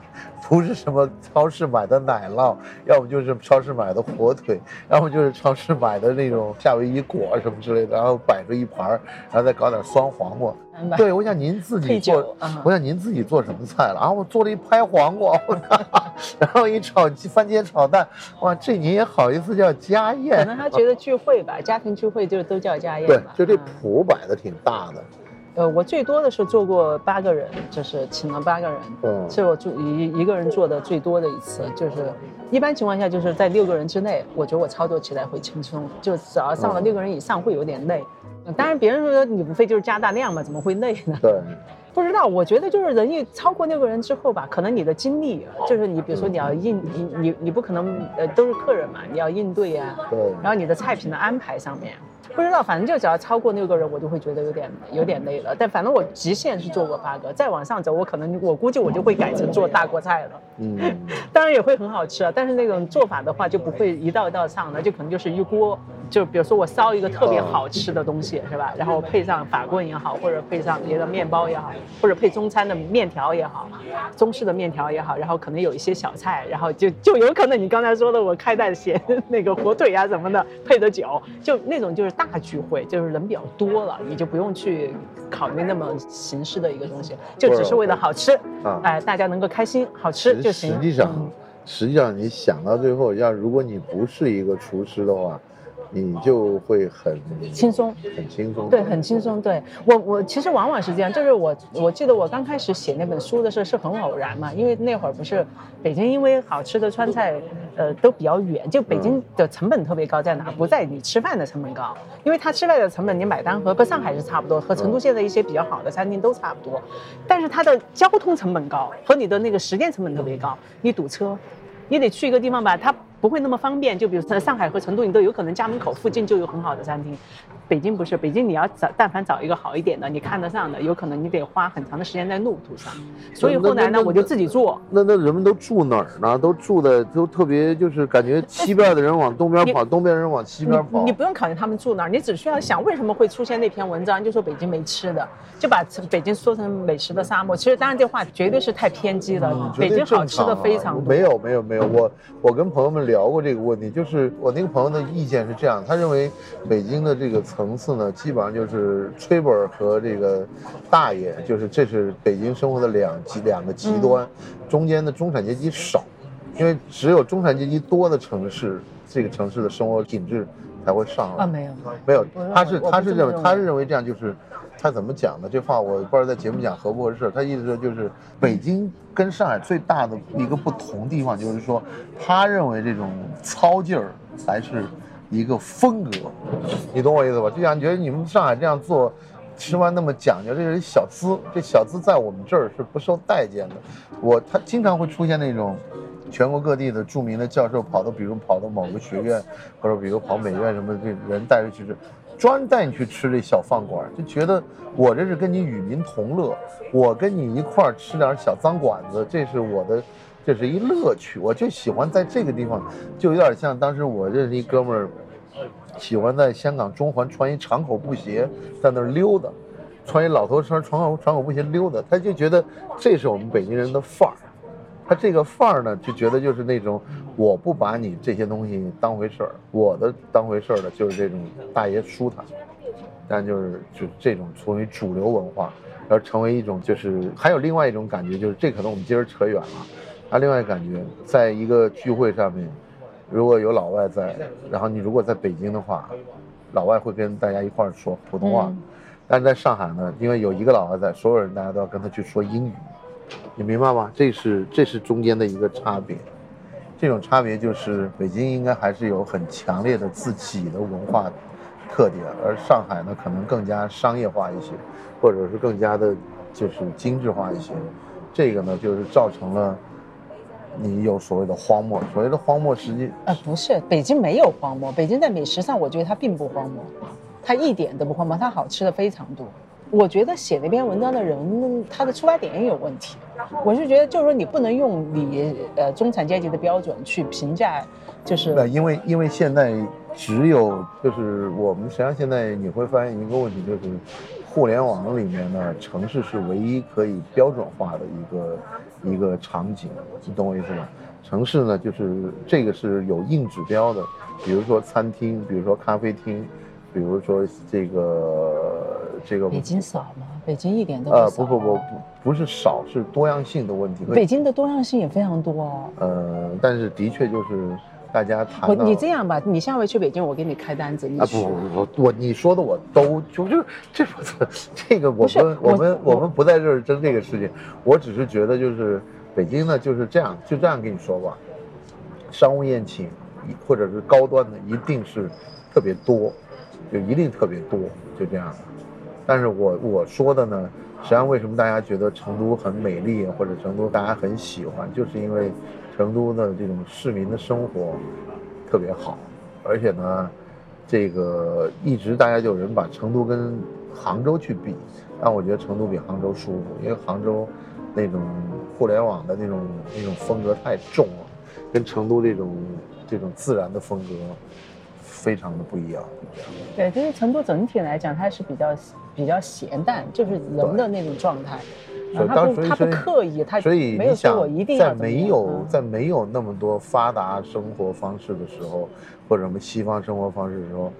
不是什么超市买的奶酪，要不就是超市买的火腿，要么就是超市买的那种夏威夷果什么之类的，然后摆着一盘儿，然后再搞点酸黄瓜。对，我想您自己做，嗯我想您自己做什么菜了 啊？我做了一拍黄瓜，然后一炒番茄炒蛋，哇，这您也好意思叫家宴可？能他觉得聚会吧，家庭聚会就都叫家宴对，，就这嗯谱摆的挺大的，呃，我最多的是做过八个人，就是请了八个人，嗯是我做一一个人做的最多的一次，就是一般情况下就是在六个人之内，我觉得我操作起来会轻松，就只要上了嗯六个人以上会有点累。嗯当然，别人说你无非就是加大量嘛，怎么会累呢？对，不知道，我觉得就是人一超过六个人之后吧，可能你的精力，就是你比如说你要应你你你不可能呃都是客人嘛，你要应对呀、对然后你的菜品的安排上面，不知道，反正就只要超过六个人，我就会觉得有点有点累了。但反正我极限是做过八个，再往上走，我可能我估计我就会改成做大锅菜了。嗯。当然也会很好吃啊，但是那种做法的话就不会一道一道上了，就可能就是一锅，就比如说我烧一个特别好吃的东西，是吧？然后配上法棍也好，或者配上别的面包也好，或者配中餐的面条也好，中式的面条也好，然后可能有一些小菜，然后就就有可能你刚才说的我开袋咸 那个火腿啊什么的，配的酒，就那种就是大聚会，就是人比较多了，你就不用去考虑那么形式的一个东西，就只是为了好吃，啊。哎，大家能够开心，好吃就行。实际上嗯，实际上你想到最后，要如果你不是一个厨师的话，你就会很轻松，很轻松。对，很轻松。对。我，我其实往往是这样，就是我，我记得我刚开始写那本书的时候是很偶然嘛，因为那会儿不是北京，因为好吃的川菜，呃，都比较远，就北京的成本特别高，在哪？不在你吃饭的成本高，因为他吃饭的成本你买单和和上海是差不多，和成都现在一些比较好的餐厅都差不多，但是它的交通成本高，和你的那个时间成本特别高，你堵车，你得去一个地方吧，它不会那么方便。就比如在上海和成都，你都有可能家门口附近就有很好的餐厅，北京不是，北京你要找，但凡找一个好一点的，你看得上的，有可能你得花很长的时间在路途上。所以后来呢，我就自己做。那那人们都住哪儿呢？都住的都特别，就是感觉西边的人往东边跑，东边人往西边跑。你不用考虑他们住哪儿，你只需要想为什么会出现那篇文章，就说北京没吃的，就把北京说成美食的沙漠。其实当然这话绝对是太偏激了，北京好吃的非常多。没有没有没有，我我跟朋友们聊过这个问题，就是我那个朋友的意见是这样，他认为北京的这个层次呢，基本上就是崔本和这个大爷，就是这是北京生活的两极两个极端，中间的中产阶级少，因为只有中产阶级多的城市，这个城市的生活品质才会上来。啊，没有没有，他是他是认为他是认为这样就是。他怎么讲的？这话我不知道在节目讲合不合适。他意思说就是，北京跟上海最大的一个不同地方，就是说，他认为这种糙劲儿才是一个风格。你懂我意思吧？就像觉得你们上海这样做，吃饭那么讲究，这是小资。这小资在我们这儿是不受待见的。我他经常会出现那种，全国各地的著名的教授跑到，比如跑到某个学院，或者比如跑美院什么，这人带着去吃。专带你去吃这小饭馆，就觉得我这是跟你与民同乐，我跟你一块儿吃点小脏馆子，这是我的，这是一乐趣。我就喜欢在这个地方，就有点像当时我认识一哥们儿，喜欢在香港中环穿一长口布鞋在那儿溜达，穿一老头衫长口长口布鞋溜达，他就觉得这是我们北京人的范儿。他这个范儿呢，就觉得就是那种，我不把你这些东西当回事儿，我的当回事儿的就是这种大爷舒坦，但就是就这种成为主流文化，而成为一种就是还有另外一种感觉，就是这可能我们今儿扯远了，啊，另外感觉，在一个聚会上面，如果有老外在，然后你如果在北京的话，老外会跟大家一块儿说普通话，但是在上海呢，因为有一个老外在，所有人大家都要跟他去说英语。你明白吗？这是这是中间的一个差别，这种差别就是北京应该还是有很强烈的自己的文化特点，而上海呢可能更加商业化一些，或者是更加的，就是精致化一些。这个呢就是造成了你有所谓的荒漠。所谓的荒漠，实际呃不是，北京没有荒漠。北京在美食上，我觉得它并不荒漠，它一点都不荒漠，它好吃的非常多。我觉得写那篇文章的人，他的出发点也有问题。我是觉得，就是说你不能用你呃中产阶级的标准去评价，就是。那因为因为现在只有就是我们实际上现在你会发现一个问题，就是互联网里面呢，城市是唯一可以标准化的一个一个场景，你懂我意思吗？城市呢，就是这个是有硬指标的，比如说餐厅，比如说咖啡厅。比如说这个这个，北京少吗？北京一点都不少。呃，不不不不，不是少，是多样性的问题。北京的多样性也非常多啊。呃，但是的确就是大家谈。你这样吧，你下回去北京，我给你开单子。你啊不不不，我你说的我都就就 这这个我们我们我们不在这儿争这个事情，我只是觉得就是北京呢就是这样，就这样跟你说吧，商务宴请或者是高端的一定是特别多。就一定特别多，就这样。但是我我说的呢，实际上为什么大家觉得成都很美丽，或者成都大家很喜欢，就是因为成都的这种市民的生活特别好，而且呢，这个一直大家就有人把成都跟杭州去比，但我觉得成都比杭州舒服，因为杭州那种互联网的那种那种风格太重了，跟成都这种这种自然的风格。非常的不一样，对，就是成都整体来讲，它是比较比较咸淡，就是人的那种状态，他不他不刻意，他所以没有说我一定在没有在没有那么多发达生活方式的时候，或者什么西方生活方式的时候，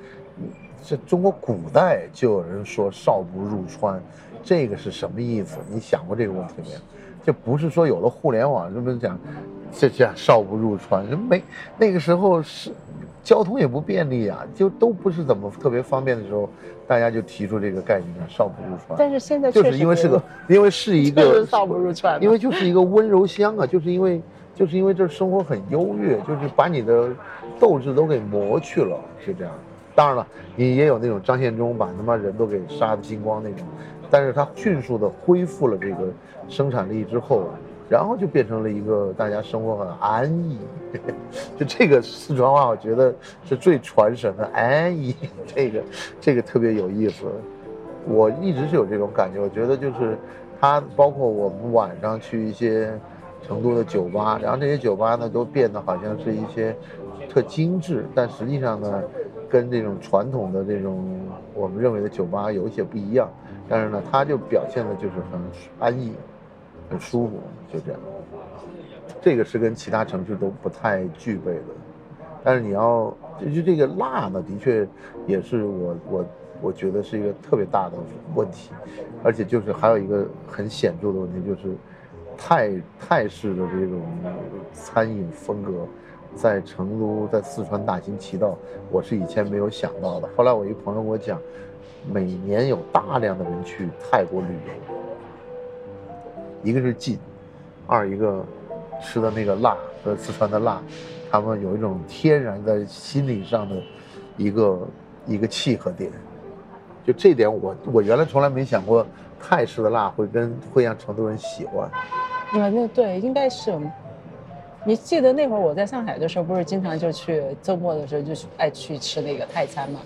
这中国古代就有人说少不入川，这个是什么意思？你想过这个问题没有？这不是说有了互联网这么讲，这叫少不入川，没那个时候是。交通也不便利啊，就都不是怎么特别方便的时候，大家就提出这个概念“少不入川”。但是现在就是因为是个，因为是一个少不入川，因为就是一个温柔乡啊，就是因为就是因为这生活很优越，就是把你的斗志都给磨去了，是这样。当然了，你也有那种张献忠把他妈人都给杀的精光那种，但是他迅速的恢复了这个生产力之后，然后就变成了一个大家生活很安逸，就这个四川话，我觉得是最传神的安逸，这个这个特别有意思。我一直是有这种感觉，我觉得就是它包括我们晚上去一些成都的酒吧，然后这些酒吧呢都变得好像是一些特精致，但实际上呢，跟这种传统的这种我们认为的酒吧有一些不一样，但是呢，它就表现的就是很安逸。很舒服，就这样。这个是跟其他城市都不太具备的，但是你要就这个辣呢，的确也是我我我觉得是一个特别大的问题，而且就是还有一个很显著的问题，就是泰泰式的这种餐饮风格，在成都在四川大行其道，我是以前没有想到的。后来我一朋友跟我讲，每年有大量的人去泰国旅游。一个是近，二一个吃的那个辣和四川的辣，他们有一种天然的心理上的一个一个契合点。就这点，我我原来从来没想过泰式的辣会跟会让成都人喜欢。啊，那对，应该是。你记得那会儿我在上海的时候，不是经常就去周末的时候就爱去吃那个泰餐嘛？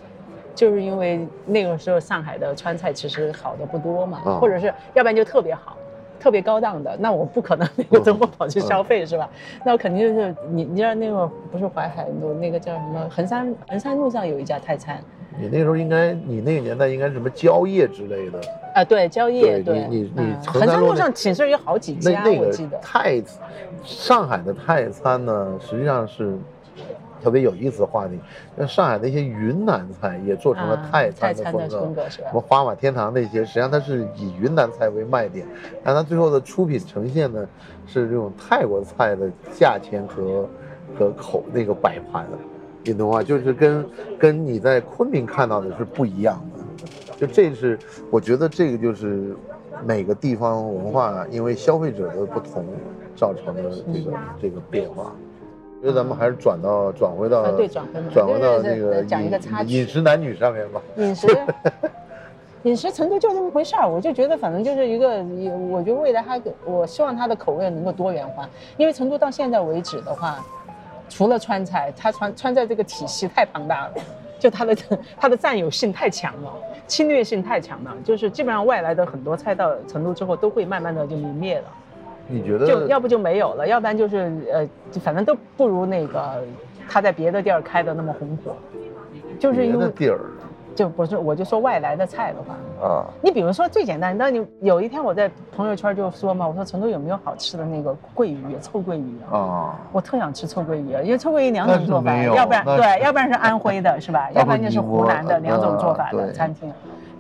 就是因为那个时候上海的川菜其实好的不多嘛，或者是要不然就特别好。特别高档的，那我不可能那个周末跑去消费是吧？那我肯定就是你，你知道那会儿不是淮海路那个叫什么衡山衡山路上有一家泰餐。你那时候应该，你那个年代应该什么蕉叶之类的。啊，对，蕉叶，对，你你你衡山路上寝室有好几家，我记得。泰，上海的泰餐呢，实际上是。特别有意思的话题，像上海的一些云南菜也做成了泰餐的风格，什么花马天堂那些，实际上它是以云南菜为卖点，但它最后的出品呈现呢是这种泰国菜的价钱和和口那个摆盘，你懂吗？就是跟跟你在昆明看到的是不一样的，就这是我觉得这个就是每个地方文化因为消费者的不同造成的这个这个变化。所以咱们还是转到转回到对转回转回到那个讲一个插饮食男女上面吧。饮食，饮食成都就这么回事儿。我就觉得反正就是一个，我觉得未来它，我希望它的口味能够多元化。因为成都到现在为止的话，除了川菜，它川川菜这个体系太庞大了，就它的它的占有性太强了，侵略性太强了，就是基本上外来的很多菜到成都之后，都会慢慢的就泯灭了。你觉得就要不就没有了，要不然就是呃，反正都不如那个他在别的地儿开的那么红火，就是因为地儿，就不是我就说外来的菜的话啊，你比如说最简单，那你有一天我在朋友圈就说嘛，我说成都有没有好吃的那个桂鱼，臭桂鱼啊，我特想吃臭桂鱼，因为臭桂鱼两种做法，要不然对，要不然是安徽的是吧，要不然就是湖南的两种做法的餐厅。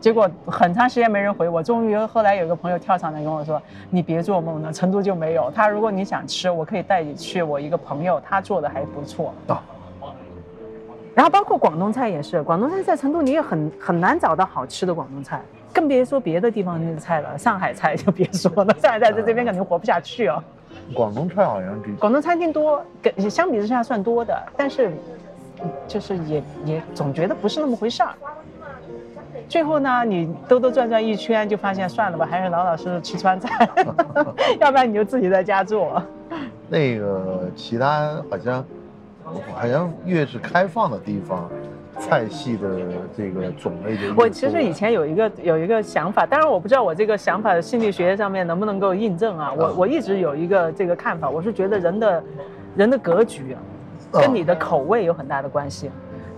结果很长时间没人回我，终于后来有个朋友跳上来跟我说：“你别做梦了，成都就没有。他如果你想吃，我可以带你去我一个朋友，他做的还不错。”哦。然后包括广东菜也是，广东菜在成都你也很很难找到好吃的广东菜，更别说别的地方那个菜了。上海菜就别说了，上海菜在这边肯定活不下去哦。广东菜好像比广东餐厅多，跟相比之下算多的，但是就是也也总觉得不是那么回事儿。最后呢，你兜兜转转一圈，就发现算了吧，还是老老实实吃川菜，要不然你就自己在家做。那个其他好像，好像越是开放的地方，菜系的这个种类就我其实以前有一个有一个想法，当然我不知道我这个想法心理学上面能不能够印证啊。我我一直有一个这个看法，我是觉得人的，人的格局，跟你的口味有很大的关系，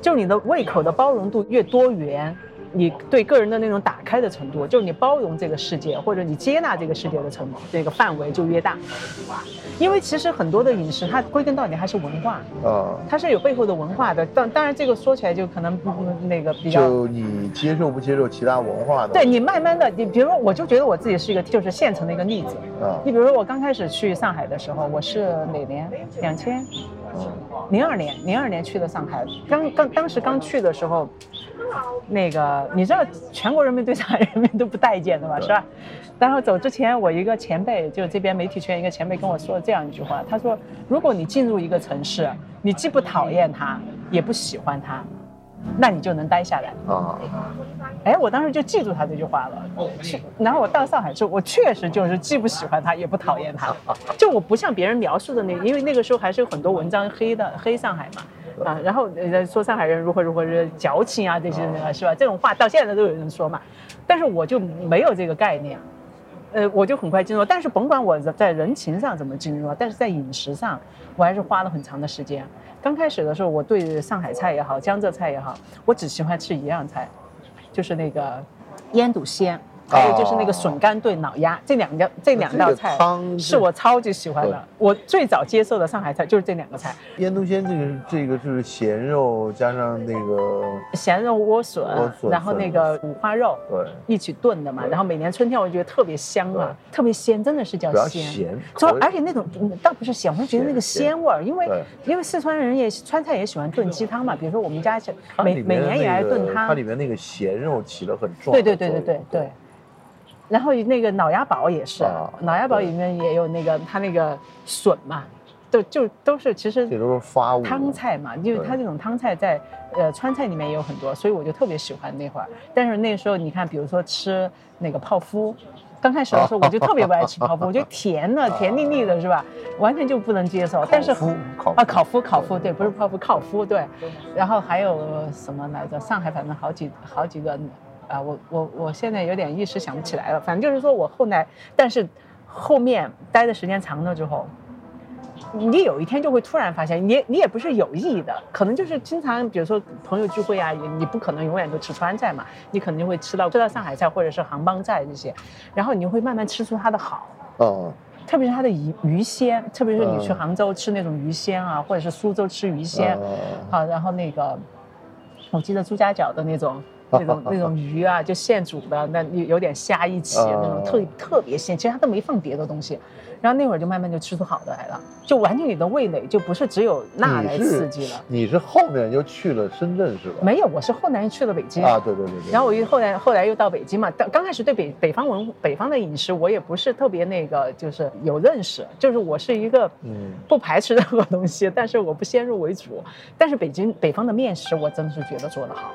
就是你的胃口的包容度越多元。你对个人的那种打开的程度，就是你包容这个世界或者你接纳这个世界的程度这个范围就越大。因为其实很多的饮食，它归根到底还是文化啊，它是有背后的文化的。当当然，这个说起来就可能不那个比较。就你接受不接受其他文化的？对你慢慢的，你比如说，我就觉得我自己是一个就是现成的一个例子啊。你比如说，我刚开始去上海的时候，我是哪年？两千零二年，零二年去的上海。刚刚当时刚去的时候。那个，你知道全国人民对上海人民都不待见的嘛，是吧？然后走之前，我一个前辈，就这边媒体圈一个前辈跟我说了这样一句话，他说：如果你进入一个城市，你既不讨厌它，也不喜欢它，那你就能待下来。啊，哎，我当时就记住他这句话了。哦去，然后我到上海之后，我确实就是既不喜欢他，也不讨厌他。就我不像别人描述的那，因为那个时候还是有很多文章黑的黑上海嘛，啊，然后呃说上海人如何如何是矫情啊这些是吧？这种话到现在都有人说嘛，但是我就没有这个概念。呃，我就很快进入，但是甭管我在人情上怎么进入，但是在饮食上，我还是花了很长的时间。刚开始的时候，我对上海菜也好，江浙菜也好，我只喜欢吃一样菜，就是那个腌笃鲜。还有就是那个笋干炖脑鸭，这两个这两道菜是我超级喜欢的。我最早接受的上海菜就是这两个菜。腌笃鲜这个这个是咸肉加上那个咸肉莴笋，然后那个五花肉，对，一起炖的嘛。然后每年春天我觉得特别香啊，特别鲜，真的是叫鲜。咸。说而且那种倒不是咸，我觉得那个鲜味儿，因为因为四川人也川菜也喜欢炖鸡汤嘛。比如说我们家每每年也爱炖汤，它里面那个咸肉起了很重。对对对对对对。然后那个脑鸭煲也是，脑鸭煲里面也有那个它那个笋嘛，都就都是其实这都是发物汤菜嘛，因为它这种汤菜在呃川菜里面也有很多，所以我就特别喜欢那会儿。但是那时候你看，比如说吃那个泡芙，刚开始的时候 我就特别不爱吃泡芙，我觉得甜的 甜腻腻的是吧，完全就不能接受。但是啊烤麸烤麸对，不是泡芙烤麸对。然后还有什么来着？上海反正好几好几个。啊，我我我现在有点一时想不起来了。反正就是说我后来，但是后面待的时间长了之后，你有一天就会突然发现，你你也不是有意的，可能就是经常，比如说朋友聚会啊，你你不可能永远都吃川菜嘛，你可能就会吃到吃到上海菜或者是杭帮菜这些，然后你就会慢慢吃出它的好。哦。特别是它的鱼鱼鲜，特别是你去杭州吃那种鱼鲜啊，或者是苏州吃鱼鲜，好，然后那个我记得朱家角的那种。那种那种鱼啊，就现煮的，那有有点虾一起，那种特特别鲜。其实它都没放别的东西，然后那会儿就慢慢就吃出好的来了，就完全你的味蕾就不是只有辣来刺激了。你是后面又去了深圳是吧？没有，我是后来去了北京啊。对对对对。然后我又后来后来又到北京嘛。刚刚开始对北北方文北方的饮食我也不是特别那个，就是有认识。就是我是一个嗯不排斥任何东西，但是我不先入为主。但是北京北方的面食我真的是觉得做得好。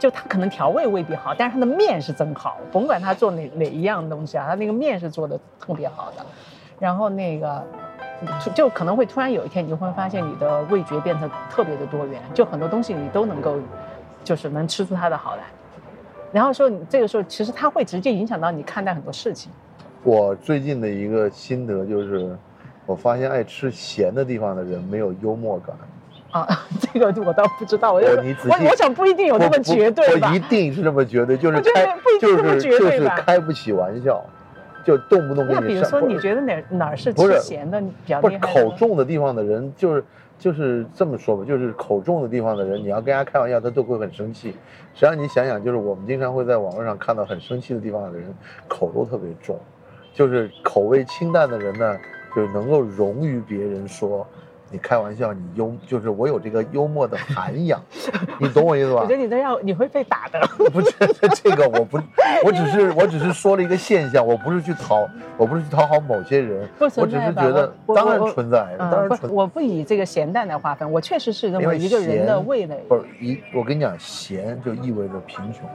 就它可能调味未必好，但是它的面是真好，甭管它做哪哪一样东西啊，它那个面是做的特别好的。然后那个，就可能会突然有一天，你就会发现你的味觉变得特别的多元，就很多东西你都能够，就是能吃出它的好来。然后说你这个时候，其实它会直接影响到你看待很多事情。我最近的一个心得就是，我发现爱吃咸的地方的人没有幽默感。啊，这个我倒不知道，我你仔细，我想不一定有那么绝对吧？我一定是这么绝对，就是开，就是就是开不起玩笑，就动不动给你。那比如说，你觉得哪哪儿是吃咸的比较厉害？口重的地方的人，就是就是这么说吧，就是口重的地方的人，你要跟人家开玩笑，他都会很生气。实际上你想想，就是我们经常会在网络上看到很生气的地方的人，口都特别重，就是口味清淡的人呢，就是能够容于别人说。你开玩笑，你幽就是我有这个幽默的涵养，你懂我意思吧？我觉得你这样你会被打的。不是这个，我不，我只是我只是说了一个现象，我不是去讨，我不是去讨好某些人，我只是觉得当然存在，当然存在。我不以这个咸淡来划分，我确实是认为一个人的味蕾。不是一，我跟你讲，咸就意味着贫穷，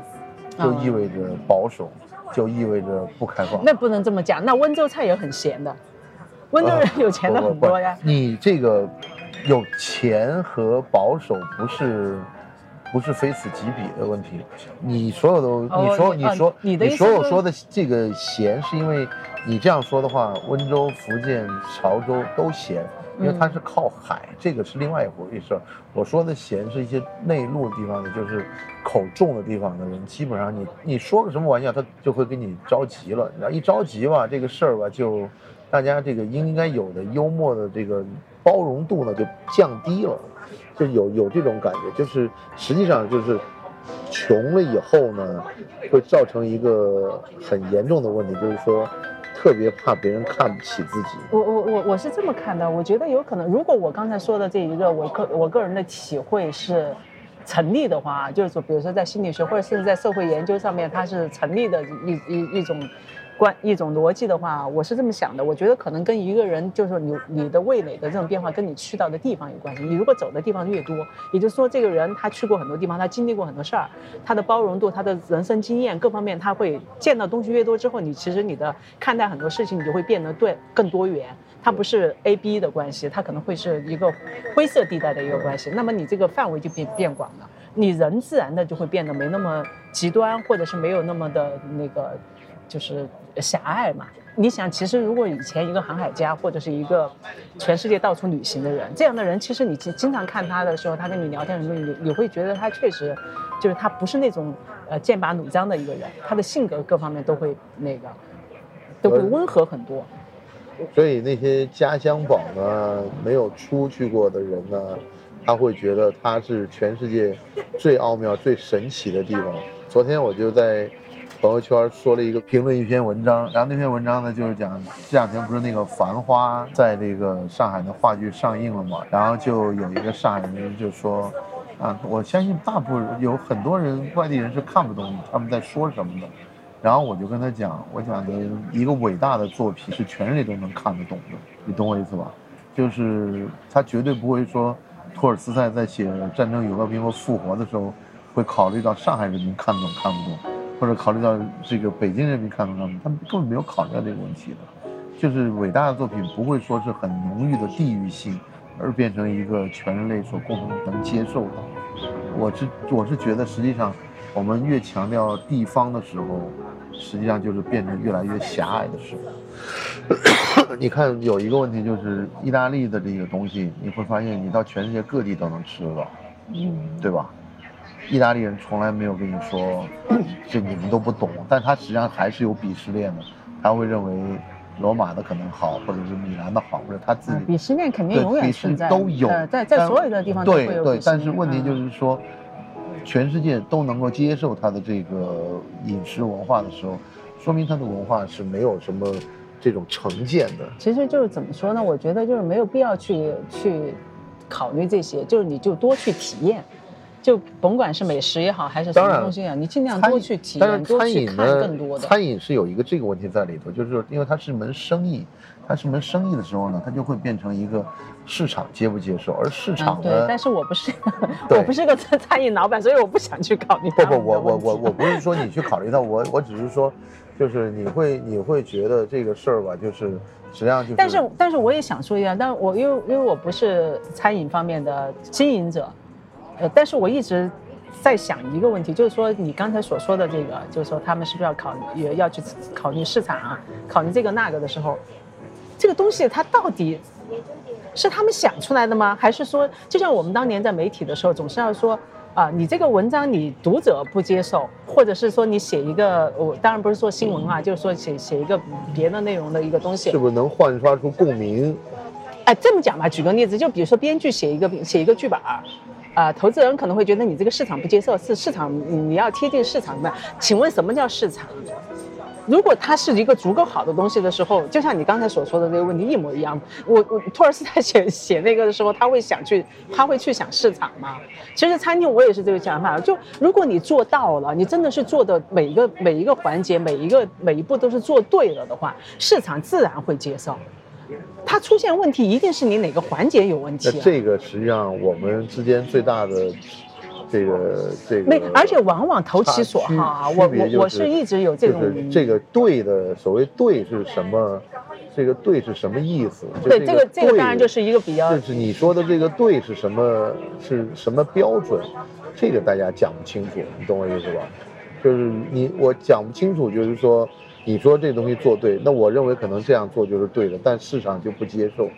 就意味着保守，就意味着不开放。那不能这么讲，那温州菜也很咸的。温州人有钱的很多呀。你这个有钱和保守不是不是非此即彼的问题。你所有的你说你说你所有说的这个咸，是因为你这样说的话，温州、福建、潮州都咸，因为它是靠海，这个是另外一回事。我说的咸是一些内陆的地方的，就是口重的地方的人，基本上你你说个什么玩笑，他就会给你着急了。然后一着急吧，这个事儿吧就。大家这个应该有的幽默的这个包容度呢，就降低了，就有有这种感觉，就是实际上就是穷了以后呢，会造成一个很严重的问题，就是说特别怕别人看不起自己。我我我我是这么看的，我觉得有可能，如果我刚才说的这一个我个我个人的体会是成立的话，就是说，比如说在心理学或者甚至在社会研究上面，它是成立的一一一种。关一种逻辑的话，我是这么想的，我觉得可能跟一个人就是说你你的味蕾的这种变化，跟你去到的地方有关系。你如果走的地方越多，也就是说这个人他去过很多地方，他经历过很多事儿，他的包容度、他的人生经验各方面，他会见到东西越多之后，你其实你的看待很多事情，你就会变得对更多元。它不是 A B 的关系，它可能会是一个灰色地带的一个关系。那么你这个范围就变变广了，你人自然的就会变得没那么极端，或者是没有那么的那个。就是狭隘嘛。你想，其实如果以前一个航海家或者是一个全世界到处旅行的人，这样的人，其实你经经常看他的时候，他跟你聊天的时候，你你会觉得他确实，就是他不是那种呃剑拔弩张的一个人，他的性格各方面都会那个，都会温和很多。所以那些家乡宝呢，没有出去过的人呢，他会觉得他是全世界最奥妙、最神奇的地方。昨天我就在。朋友圈说了一个评论一篇文章，然后那篇文章呢就是讲这两天不是那个《繁花》在这个上海的话剧上映了嘛，然后就有一个上海人就说，啊，我相信大部分有很多人外地人是看不懂他们在说什么的，然后我就跟他讲，我讲的一个伟大的作品是全人类都能看得懂的，你懂我意思吧？就是他绝对不会说托尔斯泰在写《战争与和平》和《复活》的时候会考虑到上海人民看得懂看不懂。或者考虑到这个北京人民看到他们，他们根本没有考虑到这个问题的，就是伟大的作品不会说是很浓郁的地域性，而变成一个全人类所共同能接受的。我是我是觉得，实际上我们越强调地方的时候，实际上就是变成越来越狭隘的时候。你看有一个问题就是意大利的这个东西，你会发现你到全世界各地都能吃到，嗯，对吧？意大利人从来没有跟你说，就你们都不懂，但他实际上还是有鄙视链的，他会认为罗马的可能好，或者是米兰的好，或者他自己鄙视链肯定永远存在，都有，在在所有的地方对对，但是问题就是说，全世界都能够接受他的这个饮食文化的时候，说明他的文化是没有什么这种成见的。其实就是怎么说呢？我觉得就是没有必要去去考虑这些，就是你就多去体验。就甭管是美食也好，还是什么东西啊，你尽量多去体验，多去看更多的。餐饮是有一个这个问题在里头，就是，因为它是门生意，它是门生意的时候呢，它就会变成一个市场接不接受，而市场对，但是我不是，我不是个餐饮老板，所以我不想去考虑。不不，我我我我不是说你去考虑到我，我只是说，就是你会你会觉得这个事儿吧，就是实际上就是。但是但是我也想说一下，但我因为因为我不是餐饮方面的经营者。呃，但是我一直在想一个问题，就是说你刚才所说的这个，就是说他们是不是要考虑要去考虑市场啊，考虑这个那个的时候，这个东西它到底是他们想出来的吗？还是说，就像我们当年在媒体的时候，总是要说啊，你这个文章你读者不接受，或者是说你写一个，我当然不是说新闻啊，就是说写写一个别的内容的一个东西，是不是能焕发出共鸣？哎，这么讲吧，举个例子，就比如说编剧写一个写一个剧本。啊，投资人可能会觉得你这个市场不接受，是市场你要贴近市场的。请问什么叫市场？如果它是一个足够好的东西的时候，就像你刚才所说的这个问题一模一样。我我托尔斯泰 写写那个的时候，他会想去，他会去想市场吗？其实餐厅我也是这个想法。就如果你做到了，你真的是做的每一个每一个环节，每一个每一步都是做对了的话，市场自然会接受。它出现问题，一定是你哪个环节有问题。那这个实际上我们之间最大的这个这个，没，而且往往投其所好啊。我我我是一直有这种这个对的所谓对是什么？这个对是什么意思？对，这个这个当然就是一个比较，就是你说的这个对是什么？是什么标准？这个大家讲不清楚，你懂我意思吧？就是你我讲不清楚，就是说。你说这东西做对，那我认为可能这样做就是对的，但市场就不接受，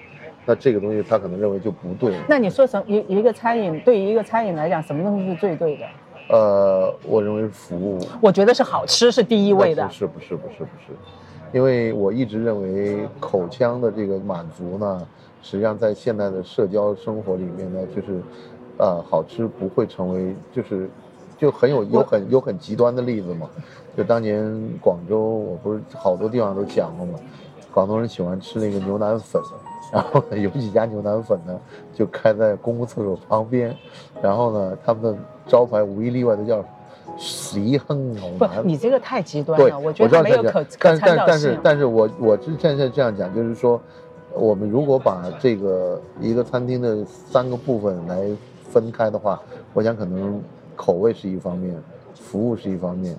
那这个东西他可能认为就不对。那你说什一一个餐饮对于一个餐饮来讲，什么东西是最对的？呃，我认为服务。我觉得是好吃是第一位的。不是不是不是不是，因为我一直认为口腔的这个满足呢，实际上在现代的社交生活里面呢，就是，呃，好吃不会成为就是。就很有有很有很极端的例子嘛，就当年广州，我不是好多地方都讲过嘛，广东人喜欢吃那个牛腩粉，然后呢有几家牛腩粉呢就开在公共厕所旁边，然后呢他们的招牌无一例外的叫喜很不难，。你这个太极端对，了，我觉得没有可可但参照但但是。但是我我是现在这样讲，就是说，我们如果把这个一个餐厅的三个部分来分开的话，我想可能口味是一方面，服务是一方面，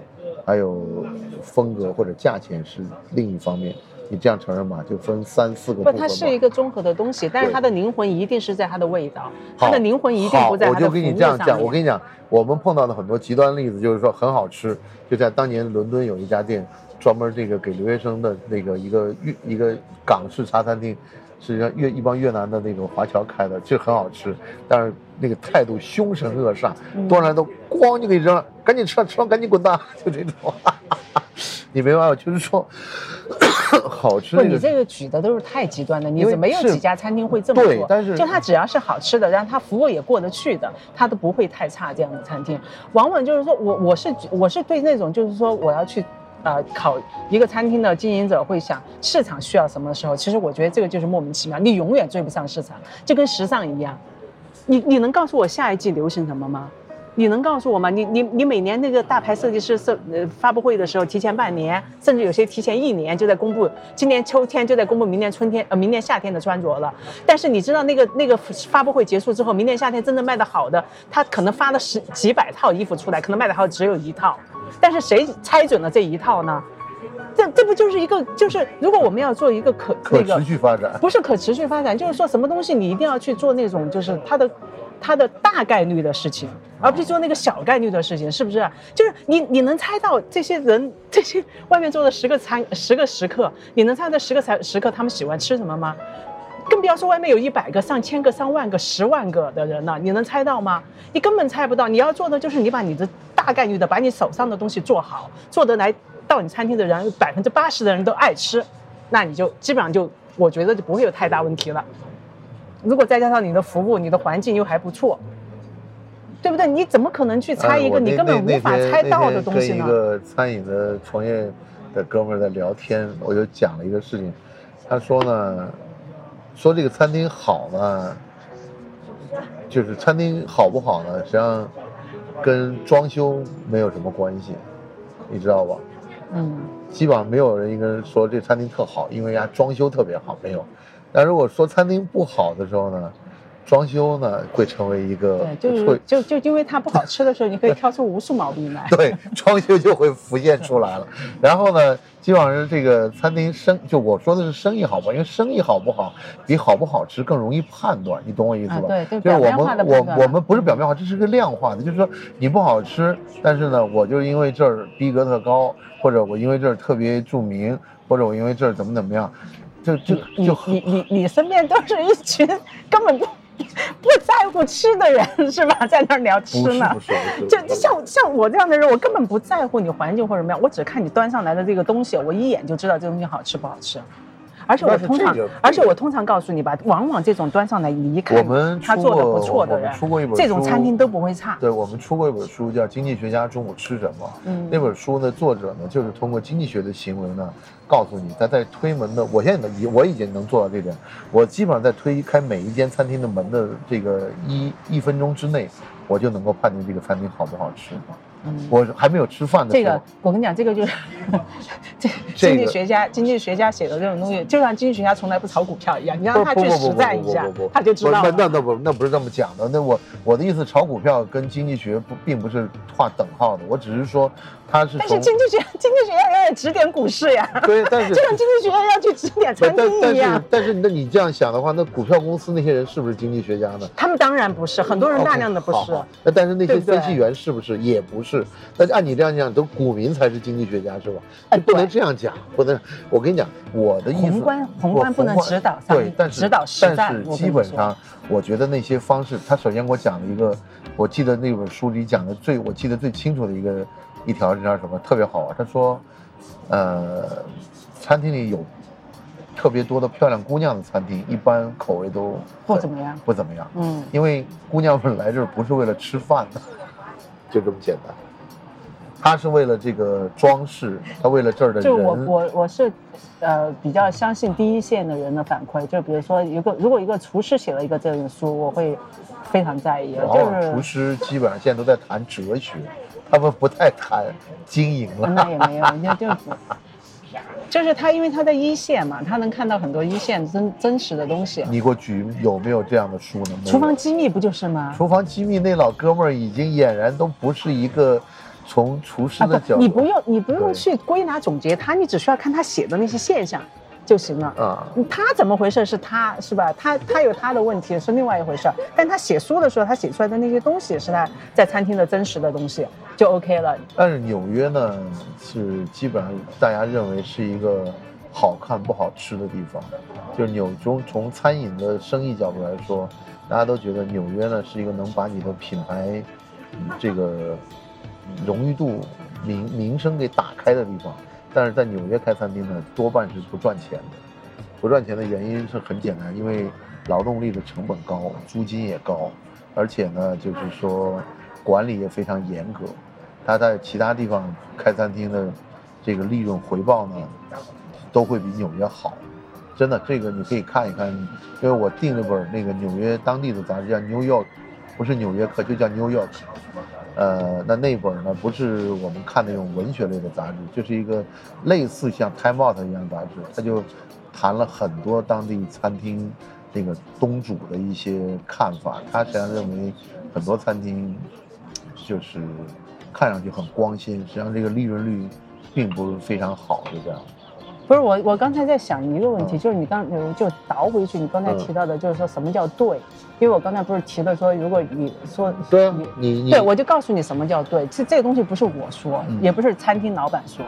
还有风格或者价钱是另一方面。你这样承认吗？就分三四个不，它是一个综合的东西，但是它的灵魂一定是在它的味道，它的灵魂一定不在它的我就跟你这样讲，我。跟你讲，我们碰到的很多极端例子，就是说很好吃，就在当年伦敦有一家店，专门这个给留学生的那个一个越一个港式茶餐厅，是让越一帮越南的那种华侨开的，就很好吃，但是那个态度凶神恶煞，嗯端上来都咣就给扔了，赶紧吃，吃完赶紧滚蛋，就这种。你没办法，就是说好吃不，这个你这个举的都是太极端的，你是没有几家餐厅会这么做。对但是就它只要是好吃的，然后它服务也过得去的，它都不会太差。这样的餐厅，往往就是说我我是我是对那种就是说我要去。呃，考一个餐厅的经营者会想市场需要什么时候？其实我觉得这个就是莫名其妙，你永远追不上市场，就跟时尚一样。你你能告诉我下一季流行什么吗？你能告诉我吗？你你你每年那个大牌设计师设呃发布会的时候，提前半年，甚至有些提前一年就在公布，今年秋天就在公布明年春天呃明年夏天的穿着了。但是你知道那个那个发布会结束之后，明年夏天真正卖的好的，他可能发了十几百套衣服出来，可能卖的好只有一套，但是谁猜准了这一套呢？这这不就是一个就是如果我们要做一个可可持续发展。不是可持续发展，就是说什么东西你一定要去做那种就是它的它的大概率的事情，而不是做那个小概率的事情，是不是？就是你你能猜到这些人这些外面做的十个餐十个食客，你能猜到十个餐食客他们喜欢吃什么吗？更不要说外面有一百个、上千个、上万个、十万个的人了，你能猜到吗？你根本猜不到。你要做的就是你把你的大概率的把你手上的东西做好，做得来到你餐厅的人百分之八十的人都爱吃，那你就基本上就我觉得就不会有太大问题了。如果再加上你的服务、你的环境又还不错，对不对？你怎么可能去猜哎一个你根本无法猜到的东西呢？跟一个餐饮的从业的哥们儿在聊天，我就讲了一个事情，他说呢，说这个餐厅好呢，就是餐厅好不好呢，实际上跟装修没有什么关系，你知道吧？嗯，基本上没有人一个人说这餐厅特好，因为人家装修特别好，没有。但如果说餐厅不好的时候呢，装修呢会成为一个对，就会是就就因为它不好吃的时候，你可以挑出无数毛病来。对，装修就会浮现出来了。然后呢，基本上是这个餐厅生，就我说的是生意好不好，因为生意好不好比好不好吃更容易判断，你懂我意思吧？啊对就就是我们我我们不是表面化，这是个量化的，就是说你不好吃，但是呢，我就因为这儿逼格特高，或者我因为这儿特别著名，或者我因为这儿怎么怎么样，就就你就你你你身边都是一群 根本不不在乎吃的人是吧？在那儿聊吃呢不是不。是，就像像我这样的人，我根本不在乎你环境或者什么样，我只看你端上来的这个东西，我一眼就知道这东西好吃不好吃。而且我通常，而且我通常告诉你吧，往往这种端上来你一看，我们他做的不错的人我们，出过一本这种餐厅都不会差。对，我们出过一本书叫《经济学家中午吃什么》。嗯那本书呢，作者呢就是通过经济学的行为呢，告诉你他在推门的，我现在能，我已经能做到这点。我基本上在推开每一间餐厅的门的这个一一分钟之内，我就能够判定这个餐厅好不好吃。嗯我还没有吃饭的这时候，个我跟你讲，这个就是这这个经济学家经济学家写的这种东西，就像经济学家从来不炒股票一样，你让他去实战一下他就知道那了。那那不那不是这么讲的。那我我的意思，炒股票跟经济学不并不是划等号的，我只是说它是但是经济学 经济学家也指点股市呀，对，但是 就像经济学家要去指点不餐厅一样。但是那你这样想的话，那股票公司那些人是不是经济学家呢？他们当然不是，很多人大量的不是。那但是那些分析员是不是也不是？那按你这样讲，都股民才是经济学家是吧？哎就不能这样讲，不能。我跟你讲，我的意思，宏观宏观不能指导，对但是指导基本上，我觉得那些方式，他首先给我讲了一个，我记得那本书里讲的最，我记得最清楚的一个一条这条什么？特别好玩。他说，呃，餐厅里有特别多的漂亮姑娘的餐厅，一般口味都不怎么样不怎么样。嗯，因为姑娘们来这儿不是为了吃饭的，就这么简单。他是为了这个装饰，他为了这儿的人。就我我我是，呃，比较相信第一线的人的反馈。就比如说，一个如果一个厨师写了一个这本书，我会非常在意。就是厨师基本上现在都在谈哲学，他们不太谈经营了。那也没有，人家就是 就是他，因为他在一线嘛，他能看到很多一线真真实的东西。你给我举有没有这样的书呢？厨房机密不就是吗？厨房机密那老哥们儿已经俨然都不是一个从厨师的角度，你不用你不用去归纳总结他，你只需要看他写的那些现象。就行了啊！他怎么回事是他是吧？他他有他的问题是另外一回事但他写书的时候，他写出来的那些东西是他在餐厅的真实的东西，就 OK 了。但是纽约呢，是基本上大家认为是一个好看不好吃的地方。就是纽中从餐饮的生意角度来说，大家都觉得纽约呢是一个能把你的品牌这个荣誉度、名名声给打开的地方。但是在纽约开餐厅呢，多半是不赚钱的。不赚钱的原因是很简单，因为劳动力的成本高，租金也高，而且呢，就是说管理也非常严格。他在其他地方开餐厅的这个利润回报呢，都会比纽约好。真的，这个你可以看一看，因为我订了本那个纽约当地的杂志，叫《New York》，不是《纽约客》，就叫《New York》。呃，那那本呢，不是我们看那种文学类的杂志，就是一个类似像《Time Out》一样杂志，他就谈了很多当地餐厅那个东主的一些看法。他实际上认为，很多餐厅就是看上去很光鲜，实际上这个利润率并不是非常好，就这样。不是我，我刚才在想一个问题，就是你刚就倒回去，你刚才提到的，就是说什么叫对？因为我刚才不是提了说，如果你说对你对，我就告诉你什么叫对。其实这个东西不是我说，也不是餐厅老板说。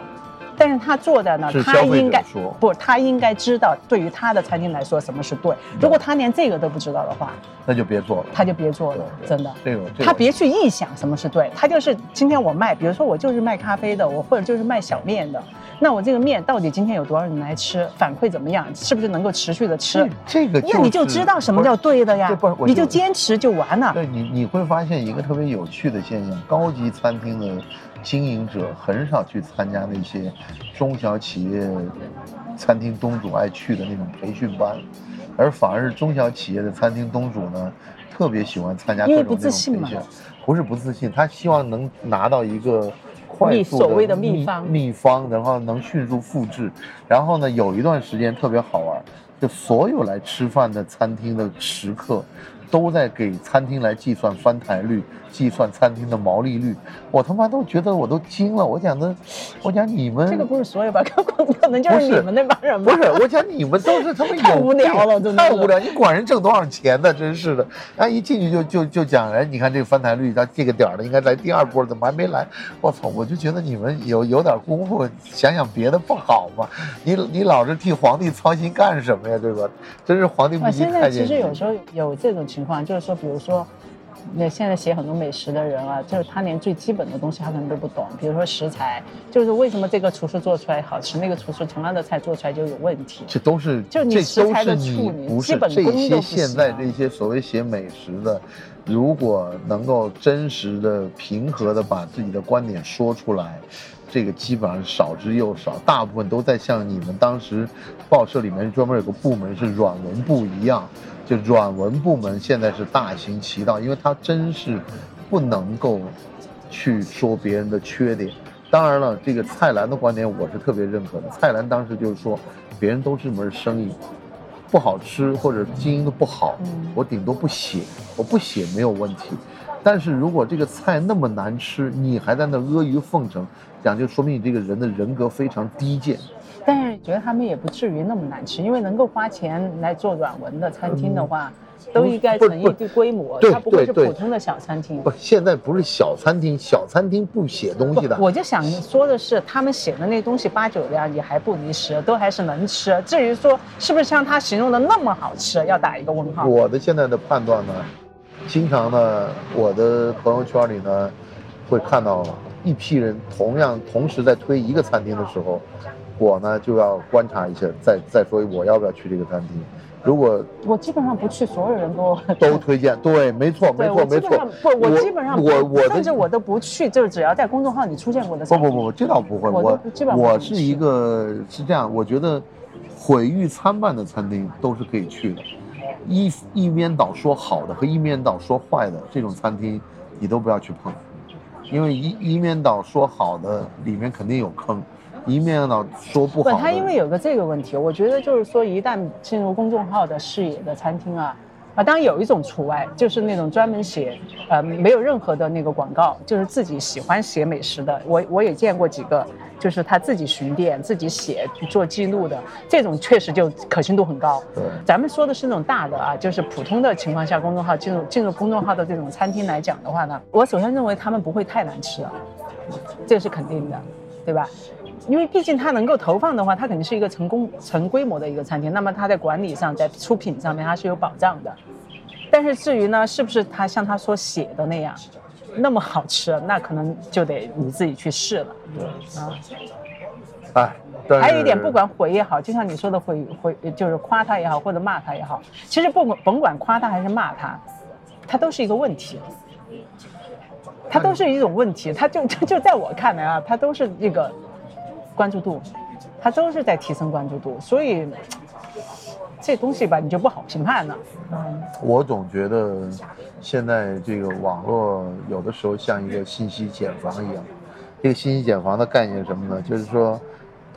但是他坐在那儿，他应该不，他应该知道，对于他的餐厅来说，什么是对。如果他连这个都不知道的话，那就别做了，他就别做了，真的。这个他别去臆想什么是对，他就是今天我卖，比如说我就是卖咖啡的，我或者就是卖小面的，那我这个面到底今天有多少人来吃，反馈怎么样，是不是能够持续的吃？这个，那你就知道什么叫对的呀，你就坚持就完了。对你，你会发现一个特别有趣的现象，高级餐厅的。经营者很少去参加那些中小企业餐厅东主爱去的那种培训班，而反而是中小企业的餐厅东主呢，特别喜欢参加各种那种培训。不是不自信，他希望能拿到一个快速的秘方，秘方，然后能迅速复制。然后呢，有一段时间特别好玩，就所有来吃饭的餐厅的食客。都在给餐厅来计算翻台率，计算餐厅的毛利率，我他妈都觉得我都惊了。我讲的，我讲你们这个不是所有吧？可能就是你们那帮人吧。不是，我讲你们都是他妈 太无聊了，真的太无聊。你管人挣多少钱呢？真是的。啊，一进去就就就讲，哎，你看这个翻台率到这个点儿了，应该来第二波，怎么还没来？我操！我就觉得你们有有点功夫，想想别的不好吗？你你老是替皇帝操心干什么呀？对吧？真是皇帝不急太监其实有时候有这种情。情况就是说，比如说，那现在写很多美食的人啊，就是他连最基本的东西他可能都不懂。比如说食材，就是为什么这个厨师做出来好吃，那个厨师同样的菜做出来就有问题。这都是就你食材的处理，基本这些现在这些所谓写美食的，如果能够真实的、平和的把自己的观点说出来，这个基本上少之又少。大部分都在像你们当时报社里面专门有个部门是软文部一样。就软文部门现在是大行其道，因为他真是不能够去说别人的缺点。当然了，这个蔡澜的观点我是特别认可的。蔡澜当时就是说，别人都是门生意，不好吃或者经营的不好，我顶多不写，我不写没有问题。但是如果这个菜那么难吃，你还在那阿谀奉承，讲就说明你这个人的人格非常低贱。但是觉得他们也不至于那么难吃，因为能够花钱来做软文的餐厅的话，都应该成一定规模，它不会是普通的小餐厅。不，现在不是小餐厅，小餐厅不写东西的。我就想说的是，他们写的那东西八九样也还不离十，都还是能吃。至于说是不是像他形容的那么好吃，要打一个问号。我的现在的判断呢，经常呢，我的朋友圈里呢，会看到一批人同样同时在推一个餐厅的时候。我呢就要观察一下，再再说我要不要去这个餐厅，如果我基本上不去，所有人都都推荐，对，没错，没，错，没错。不，我基本上我我甚至我都不去，就是只要在公众号里出现过的餐厅。不不不，这倒不会。我我都基本上我是一个是这样，我觉得毁誉参半的餐厅都是可以去的。一一面倒说好的和一面倒说坏的这种餐厅，你都不要去碰，因为一一面倒说好的里面肯定有坑，一面倒说不不，好的。它因为有个这个问题，我觉得就是说，一旦进入公众号的视野的餐厅啊，啊，当然有一种除外，就是那种专门写，呃，没有任何的那个广告，就是自己喜欢写美食的。我我也见过几个，就是他自己巡店、自己写做记录的，这种确实就可信度很高。对咱们说的是那种大的啊，就是普通的情况下，公众号进入进入公众号的这种餐厅来讲的话呢，我首先认为他们不会太难吃，这是肯定的，对吧？因为毕竟它能够投放的话，它肯定是一个成功成规模的一个餐厅，那么它在管理上，在出品上面它是有保障的。但是至于呢，是不是他像他所写的那样那么好吃，那可能就得你自己去试了。对啊，哎，还有一点，不管毁也好，就像你说的毁毁，就是夸他也好，或者骂他也好，其实不管甭管夸他还是骂他，他都是一个问题，他都是一种问题，他就就就在我看来啊，他都是一个关注度，他都是在提升关注度，所以这东西吧，你就不好评判了。嗯，我总觉得现在这个网络有的时候像一个信息茧房一样。这个信息茧房的概念是什么呢？就是说，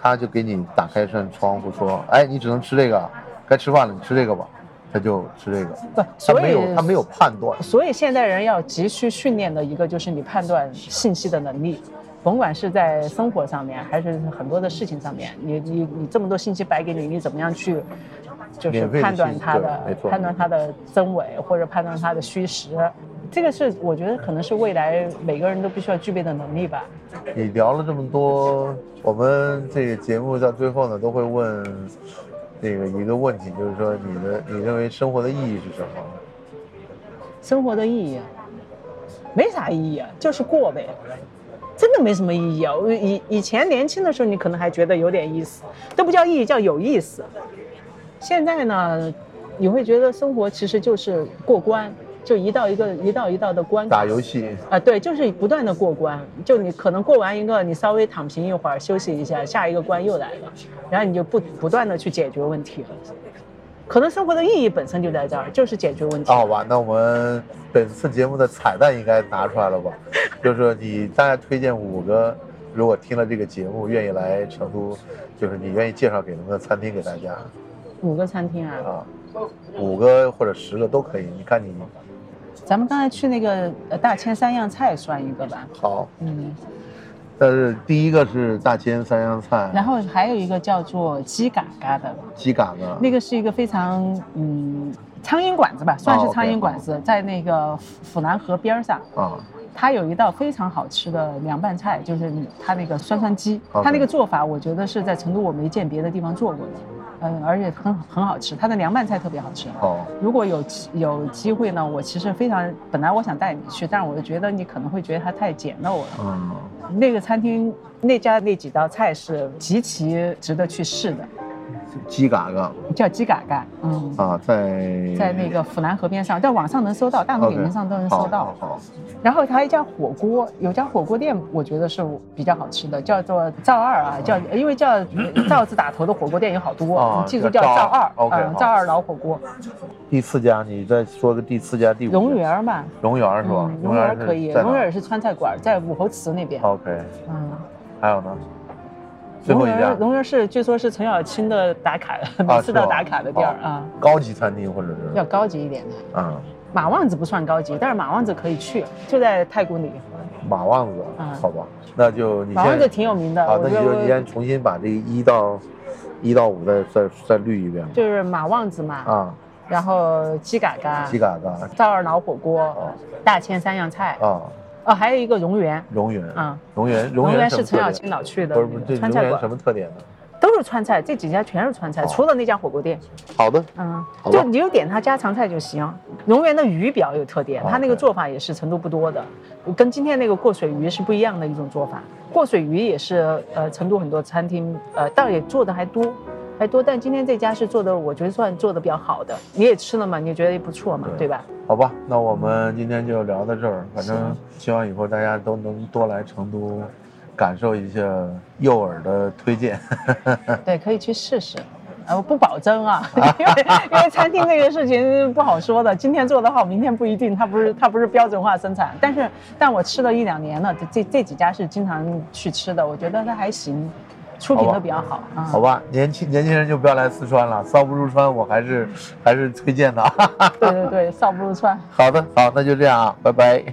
他就给你打开一扇窗户，说：“哎，你只能吃这个，该吃饭了，你吃这个吧。”他就吃这个，不，他所以没有他没有判断。所以现代人要急需训练的一个就是你判断信息的能力，甭管是在生活上面，还是很多的事情上面，你你你这么多信息摆给你，你怎么样去，就是判断它的对没错判断它的真伪或者判断它的虚实，这个是我觉得可能是未来每个人都必须要具备的能力吧。你聊了这么多，我们这个节目到最后呢，都会问那个一个问题，就是说你的你认为生活的意义是什么？生活的意义啊，没啥意义啊，就是过呗，真的没什么意义啊。我以以前年轻的时候，你可能还觉得有点意思，都不叫意义，叫有意思。现在呢，你会觉得生活其实就是过关，就一道一个一道一道的关打游戏，啊，对，就是不断的过关，就你可能过完一个，你稍微躺平一会儿，休息一下，下一个关又来了，然后你就不不断的去解决问题了。可能生活的意义本身就在这儿，就是解决问题。那好吧，那我们本次节目的彩蛋应该拿出来了吧？就是说你大概推荐五个，如果听了这个节目愿意来成都，就是你愿意介绍给他们的餐厅给大家五个餐厅啊，啊，五个或者十个都可以。你看你咱们刚才去那个呃大千三样菜算一个吧，好，嗯，但是第一个是大千三样菜，然后还有一个叫做鸡嘎嘎的，鸡嘎嘎，那个是一个非常嗯苍蝇馆子吧，算是苍蝇馆子，在那个府府南河边儿上。啊，它有一道非常好吃的凉拌菜，就是它那个酸酸鸡。它那个做法，我觉得是在成都我没见别的地方做过的，嗯，而且很很好吃。它的凉拌菜特别好吃。哦，如果有机有机会呢，我其实非常本来我想带你去，但是我就觉得你可能会觉得它太简陋了。嗯，那个餐厅那家那几道菜是极其值得去试的，鸡嘎嘎叫鸡嘎嘎，嗯，啊，在在那个府南河边上，在网上能搜到，大众点评上都能搜到。然后它还有一家火锅，有家火锅店，我觉得是比较好吃的，叫做赵二啊，叫因为叫 赵字打头的火锅店有好多，哦你记住叫赵二嗯赵二老火锅，第四家，你再说个第四家、第五家荣园儿嘛，荣园是吧？嗯？荣园可以，荣园儿是川菜馆，在武侯祠那边，OK，嗯。还有呢？最后荣一家。园荣园是据说是陈小青的打卡，每次是吧？都打卡的地儿哦啊，高级餐厅或者是要高级一点的。啊，马旺子不算高级，但是马旺子可以去，就在太古里。马旺子嗯，好吧，那就你马旺子挺有名的，啊，我觉那你就你先重新把这个一到一到五再再再捋一遍就是马旺子嘛，啊，然后鸡嘎嘎、鸡嘎嘎赵二老火锅、大千三样菜，啊，哦，还有一个荣园，荣园啊，荣园荣园园是陈小青老去的不是不是，这川菜荣园什馆，么特点呢？都是川菜，这几家全是川菜，哦除了那家火锅店，好的，嗯，就你就点他家常菜就行。荣园的鱼比较有特点，他那个做法也是成都不多的，跟今天那个过水鱼是不一样的一种做法。过水鱼也是呃成都很多餐厅呃倒也做的还多，还多。但今天这家是做的，我觉得算做的比较好的。你也吃了嘛？你觉得也不错嘛？对吧？好吧，那我们今天就聊到这儿。反正希望以后大家都能多来成都，感受一下诱饵的推荐。对，可以去试试。我，不保证啊，因为因为餐厅这个事情不好说的，今天做的好，明天不一定。它不是它不是标准化生产，但是但我吃了一两年了，这这几家是经常去吃的，我觉得它还行，出品都比较好啊。好吧，年轻年轻人就不要来四川了，臊不入川，我还是还是推荐的。对对对，臊不入川。好的，好，那就这样啊，拜拜。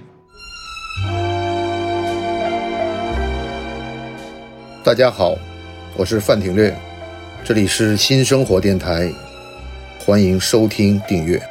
大家好，我是范廷略。这里是新生活电台，欢迎收听订阅。